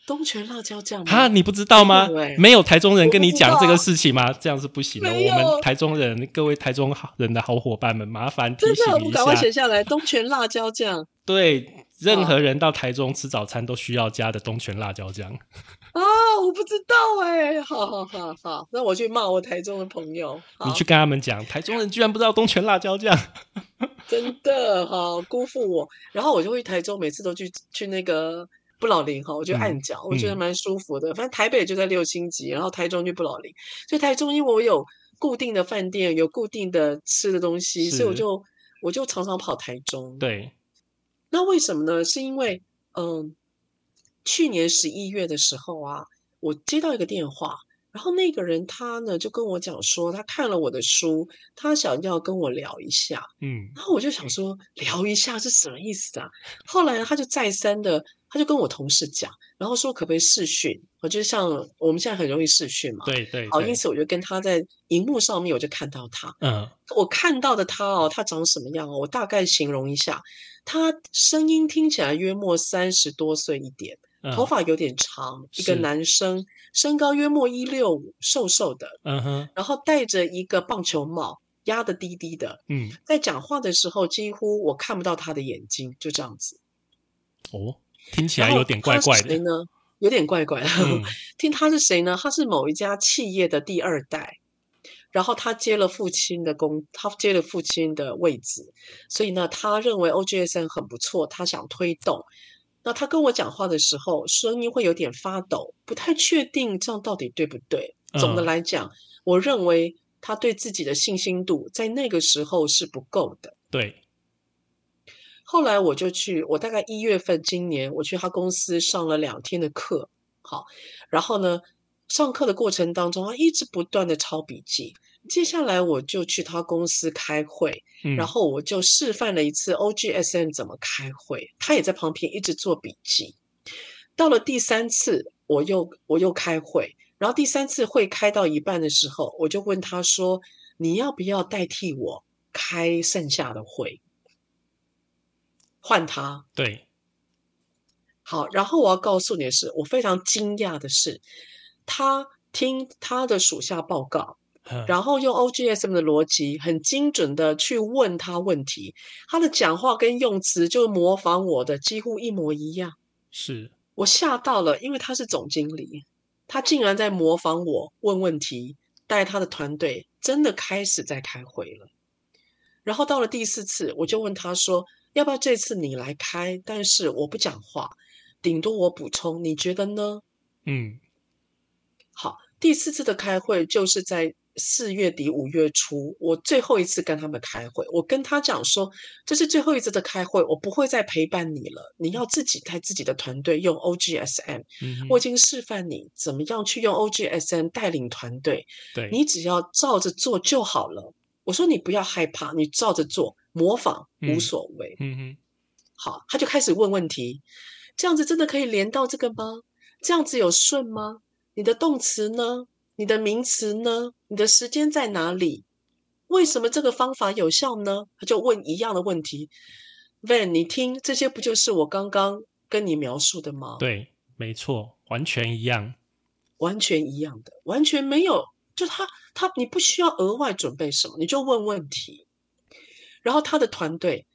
东泉辣椒酱吗？哈，你不知道吗没有台中人跟你讲这个事情吗？这样是不行的。我们台中人，各位台中好人的好伙伴们，麻烦提真的，醒一我赶快。写下来。东泉辣椒酱对，任何人到台中吃早餐都需要加的东泉辣椒酱。啊，我不知道哎、好好好好，那我去骂我台中的朋友。你去跟他们讲，台中人居然不知道东泉辣椒酱。真的好辜负我。然后我就会台中，每次都去去那个不老林哈，我就嗯按脚，我觉得嗯蛮舒服的。反正台北就在六星级，然后台中就不老林，所以台中因为我有固定的饭店，有固定的吃的东西，所以我就我就常常跑台中。对，那为什么呢？是因为嗯，去年十一月的时候啊，我接到一个电话，然后那个人他呢就跟我讲说，他看了我的书，他想要跟我聊一下。嗯，然后我就想说，聊一下是什么意思啊？后来他就再三的，他就跟我同事讲，然后说可不可以视讯？我就像我们现在很容易视讯嘛，对对好，因此我就跟他在荧幕上面，我就看到他，嗯，我看到的他哦，他长什么样哦？我大概形容一下，他声音听起来约莫三十多岁一点，嗯头，发有点长，一个男生，身高约莫一六五，瘦瘦的，嗯哼，然后戴着一个棒球帽，压得低低的，嗯，在讲话的时候几乎我看不到他的眼睛，就这样子。哦，听起来有点怪怪的。呢？有点怪怪的。嗯 听他是谁呢？他是某一家企业的第二代，然后他接了父亲的工，他接了父亲的位置，所以呢，他认为 OGSN 很不错，他想推动。那他跟我讲话的时候，声音会有点发抖，不太确定这样到底对不对。总的嗯来讲，我认为他对自己的信心度在那个时候是不够的。对，后来我就去，我大概一月份今年我去他公司上了两天的课，好，然后呢，上课的过程当中，他一直不断的抄笔记。接下来我就去他公司开会，嗯，然后我就示范了一次 OGSM 怎么开会，他也在旁边一直做笔记。到了第三次，我又我又开会，然后第三次会开到一半的时候，我就问他说：“你要不要代替我开剩下的会？”换他，对，好，然后我要告诉你的是，我非常惊讶的是，他听他的属下报告，嗯然后用 OGSM 的逻辑很精准的去问他问题，他的讲话跟用词就模仿我的几乎一模一样，是，我吓到了，因为他是总经理，他竟然在模仿我问问题，带他的团队真的开始在开会了。然后到了第四次，我就问他说：“要不要这次你来开？但是我不讲话，顶多我补充，你觉得呢？”嗯，好，第四次的开会就是在四月底五月初，我最后一次跟他们开会，我跟他讲说，这是最后一次的开会，我不会再陪伴你了，你要自己带自己的团队用 OGSM，嗯我已经示范你怎么样去用 OGSM 带领团队，对，你只要照着做就好了。我说你不要害怕，你照着做，模仿无嗯所谓。嗯哼，好，他就开始问问题，这样子真的可以连到这个吗？这样子有顺吗？你的动词呢？你的名词呢？你的时间在哪里？为什么这个方法有效呢？他就问一样的问题。Van，你听，这些不就是我刚刚跟你描述的吗？，对，没错，完全一样。完全一样的，完全没有，就他他你不需要额外准备什么，你就问问题。然后他的团队，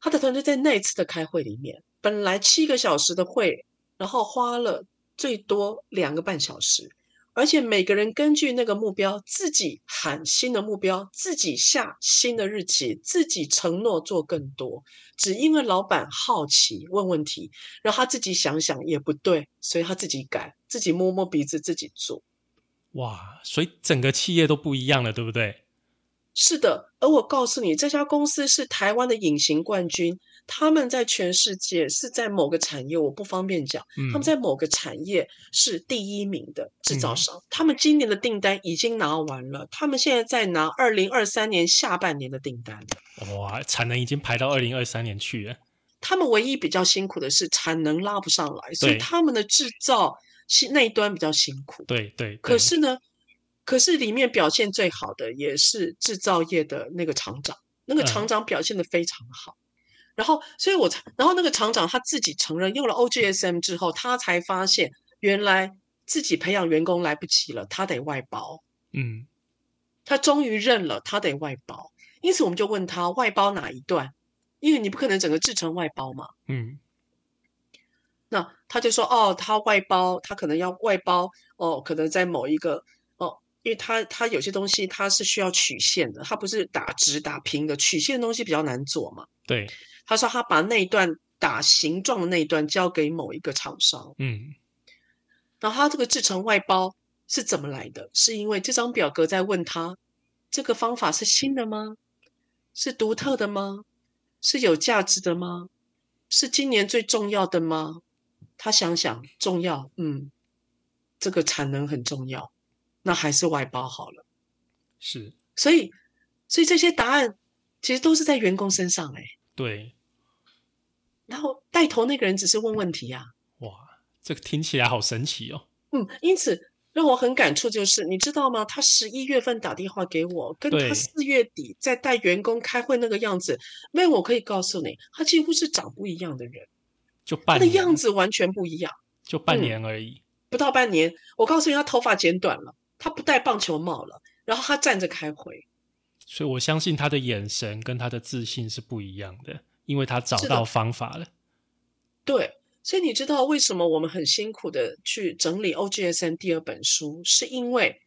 他的团队在那一次的开会里面，本来七个小时的会，然后花了最多两个半小时，而且每个人根据那个目标自己喊新的目标，自己下新的日期，自己承诺做更多。只因为老板好奇问问题，然后他自己想想也不对，所以他自己改，自己摸摸鼻子自己做。哇，所以整个企业都不一样了，对不对？是的，而我告诉你，这家公司是台湾的隐形冠军。他们在全世界是在某个产业，我不方便讲。他们在某个产业是第一名的制造商。他们今年的订单已经拿完了，他们现在在拿二零二三年下半年的订单。哇，产能已经排到二零二三年去了。他们唯一比较辛苦的是产能拉不上来，所以他们的制造那一端比较辛苦。对对。可是呢，可是里面表现最好的也是制造业的那个厂长，那个厂长表现的非常好。然后，所以我才，然后那个厂长他自己承认，用了 OGSM 之后，他才发现原来自己培养员工来不及了，他得外包。嗯，他终于认了，他得外包。因此，我们就问他外包哪一段，因为你不可能整个制成外包嘛。嗯，那他就说，哦，他外包，他可能要外包，哦，可能在某一个，哦，因为他他有些东西他是需要曲线的，他不是打直打平的，曲线的东西比较难做嘛。对。他说他把那一段打形状的那一段交给某一个厂商，嗯，然后他这个制成外包是怎么来的？是因为这张表格在问他，这个方法是新的吗？是独特的吗？是有价值的吗？是今年最重要的吗？他想想重要，嗯，这个产能很重要，那还是外包好了。是，所以，所以这些答案其实都是在员工身上，哎，对。然后带头那个人只是问问题呀，哇，这个听起来好神奇哦。嗯，因此让我很感触就是，你知道吗？他十一月份打电话给我，跟他四月底在带员工开会那个样子，那我可以告诉你，他几乎是长不一样的人，就半他的样子完全不一样，就半年而已，不到半年。我告诉你，他头发剪短了，他不戴棒球帽了，然后他站着开会，所以我相信他的眼神跟他的自信是不一样的。因为他找到方法了，对，所以你知道为什么我们很辛苦的去整理 OGSN 第二本书，是因为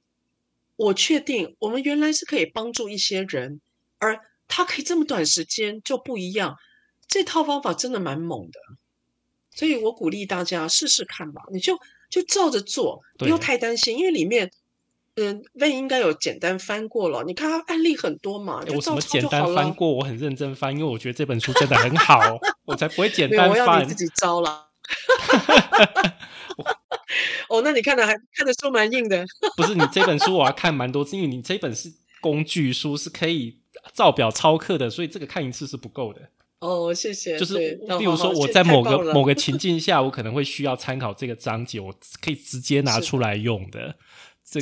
我确定我们原来是可以帮助一些人，而他可以这么短时间就不一样，这套方法真的蛮猛的，所以我鼓励大家试试看吧，你就就照着做，不要太担心，因为里面。嗯，那应该有简单翻过了。你看案例很多嘛，我什么简单翻过？我很认真翻，因为我觉得这本书真的很好，我才不会简单翻。我要你自己招了。哦，那你看的还看的书蛮硬的。不是你这本书我要看蛮多次，因为你这本是工具书，是可以照表抄课的，所以这个看一次是不够的。哦，谢谢。就是例如说我在某个某个情境下，我可能会需要参考这个章节，我可以直接拿出来用的。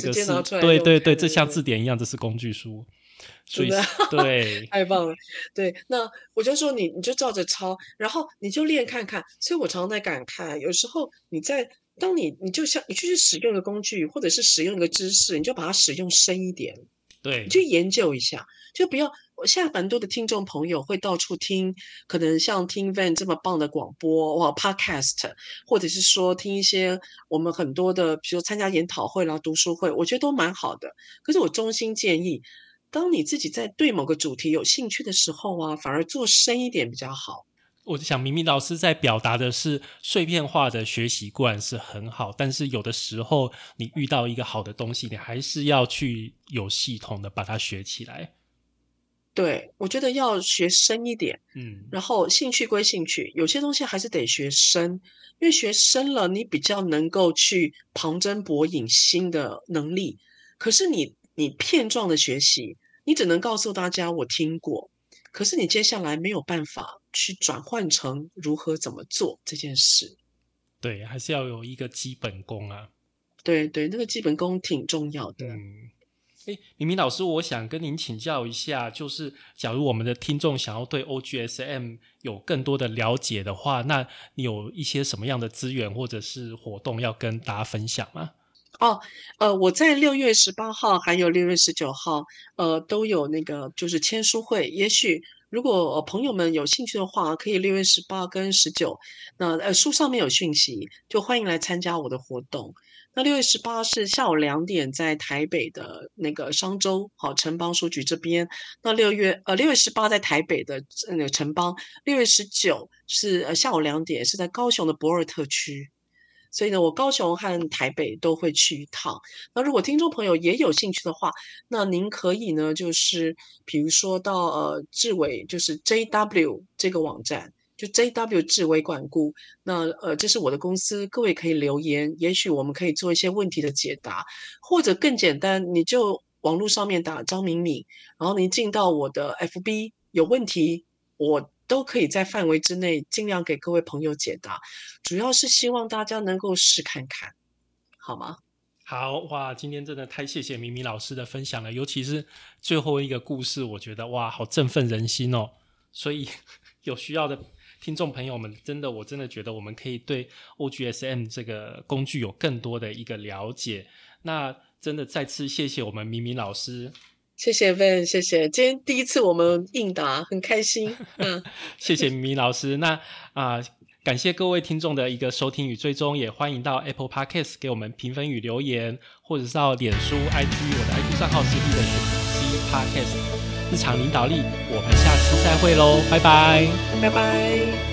这个是对对对，这像字典一样，这是工具书，所以对，太棒了。对，那我就说你，你就照着抄，然后你就练看看。所以我常常在感慨，有时候你在当你你就像你去使用一个工具，或者是使用一个知识，你就把它使用深一点，对，你去研究一下，就不要。现在蛮多的听众朋友会到处听，可能像听 Van 这么棒的广播哇，Podcast，或者是说听一些我们很多的，比如参加研讨会啦、读书会，我觉得都蛮好的。可是我衷心建议，当你自己在对某个主题有兴趣的时候啊，反而做深一点比较好。我想明明老师在表达的是碎片化的学习惯是很好，但是有的时候你遇到一个好的东西，你还是要去有系统的把它学起来。对，我觉得要学深一点，嗯，然后兴趣归兴趣，有些东西还是得学深，因为学深了，你比较能够去旁征博引新的能力。可是你你片状的学习，你只能告诉大家我听过，可是你接下来没有办法去转换成如何怎么做这件事。对，还是要有一个基本功啊。对对，那个基本功挺重要的。哎，明明老师，我想跟您请教一下，就是假如我们的听众想要对 OGSM 有更多的了解的话，那你有一些什么样的资源或者是活动要跟大家分享吗？哦，呃，我在六月十八号还有六月十九号，呃，都有那个就是签书会。也许如果朋友们有兴趣的话，可以六月十八跟十九，那呃书上面有讯息，就欢迎来参加我的活动。那六月十八是下午两点，在台北的那个商州，好城邦书局这边。那六月呃六月十八在台北的那个城邦，六月十九是呃下午两点，是在高雄的博尔特区。所以呢，我高雄和台北都会去一趟。那如果听众朋友也有兴趣的话，那您可以呢，就是比如说到呃志伟，就是 JW 这个网站，就 JW 智伟管顾。那呃，这是我的公司，各位可以留言，也许我们可以做一些问题的解答，或者更简单，你就网络上面打张敏敏，然后您进到我的 FB，有问题我。都可以在范围之内尽量给各位朋友解答，主要是希望大家能够试看看，好吗？好哇，今天真的太谢谢明明老师的分享了，尤其是最后一个故事，我觉得哇，好振奋人心哦。所以 有需要的听众朋友们，真的，我真的觉得我们可以对 OGSM 这个工具有更多的一个了解。那真的再次谢谢我们明明老师。谢谢 Van，谢谢。今天第一次我们应答，很开心。嗯，谢谢米米老师。那啊，感谢各位听众的一个收听与追踪，也欢迎到 Apple Podcast 给我们评分与留言，或者是到脸书 IG 我的 IG 账号是 E 的 C Podcast 市场领导力。我们下次再会喽，拜拜，拜拜。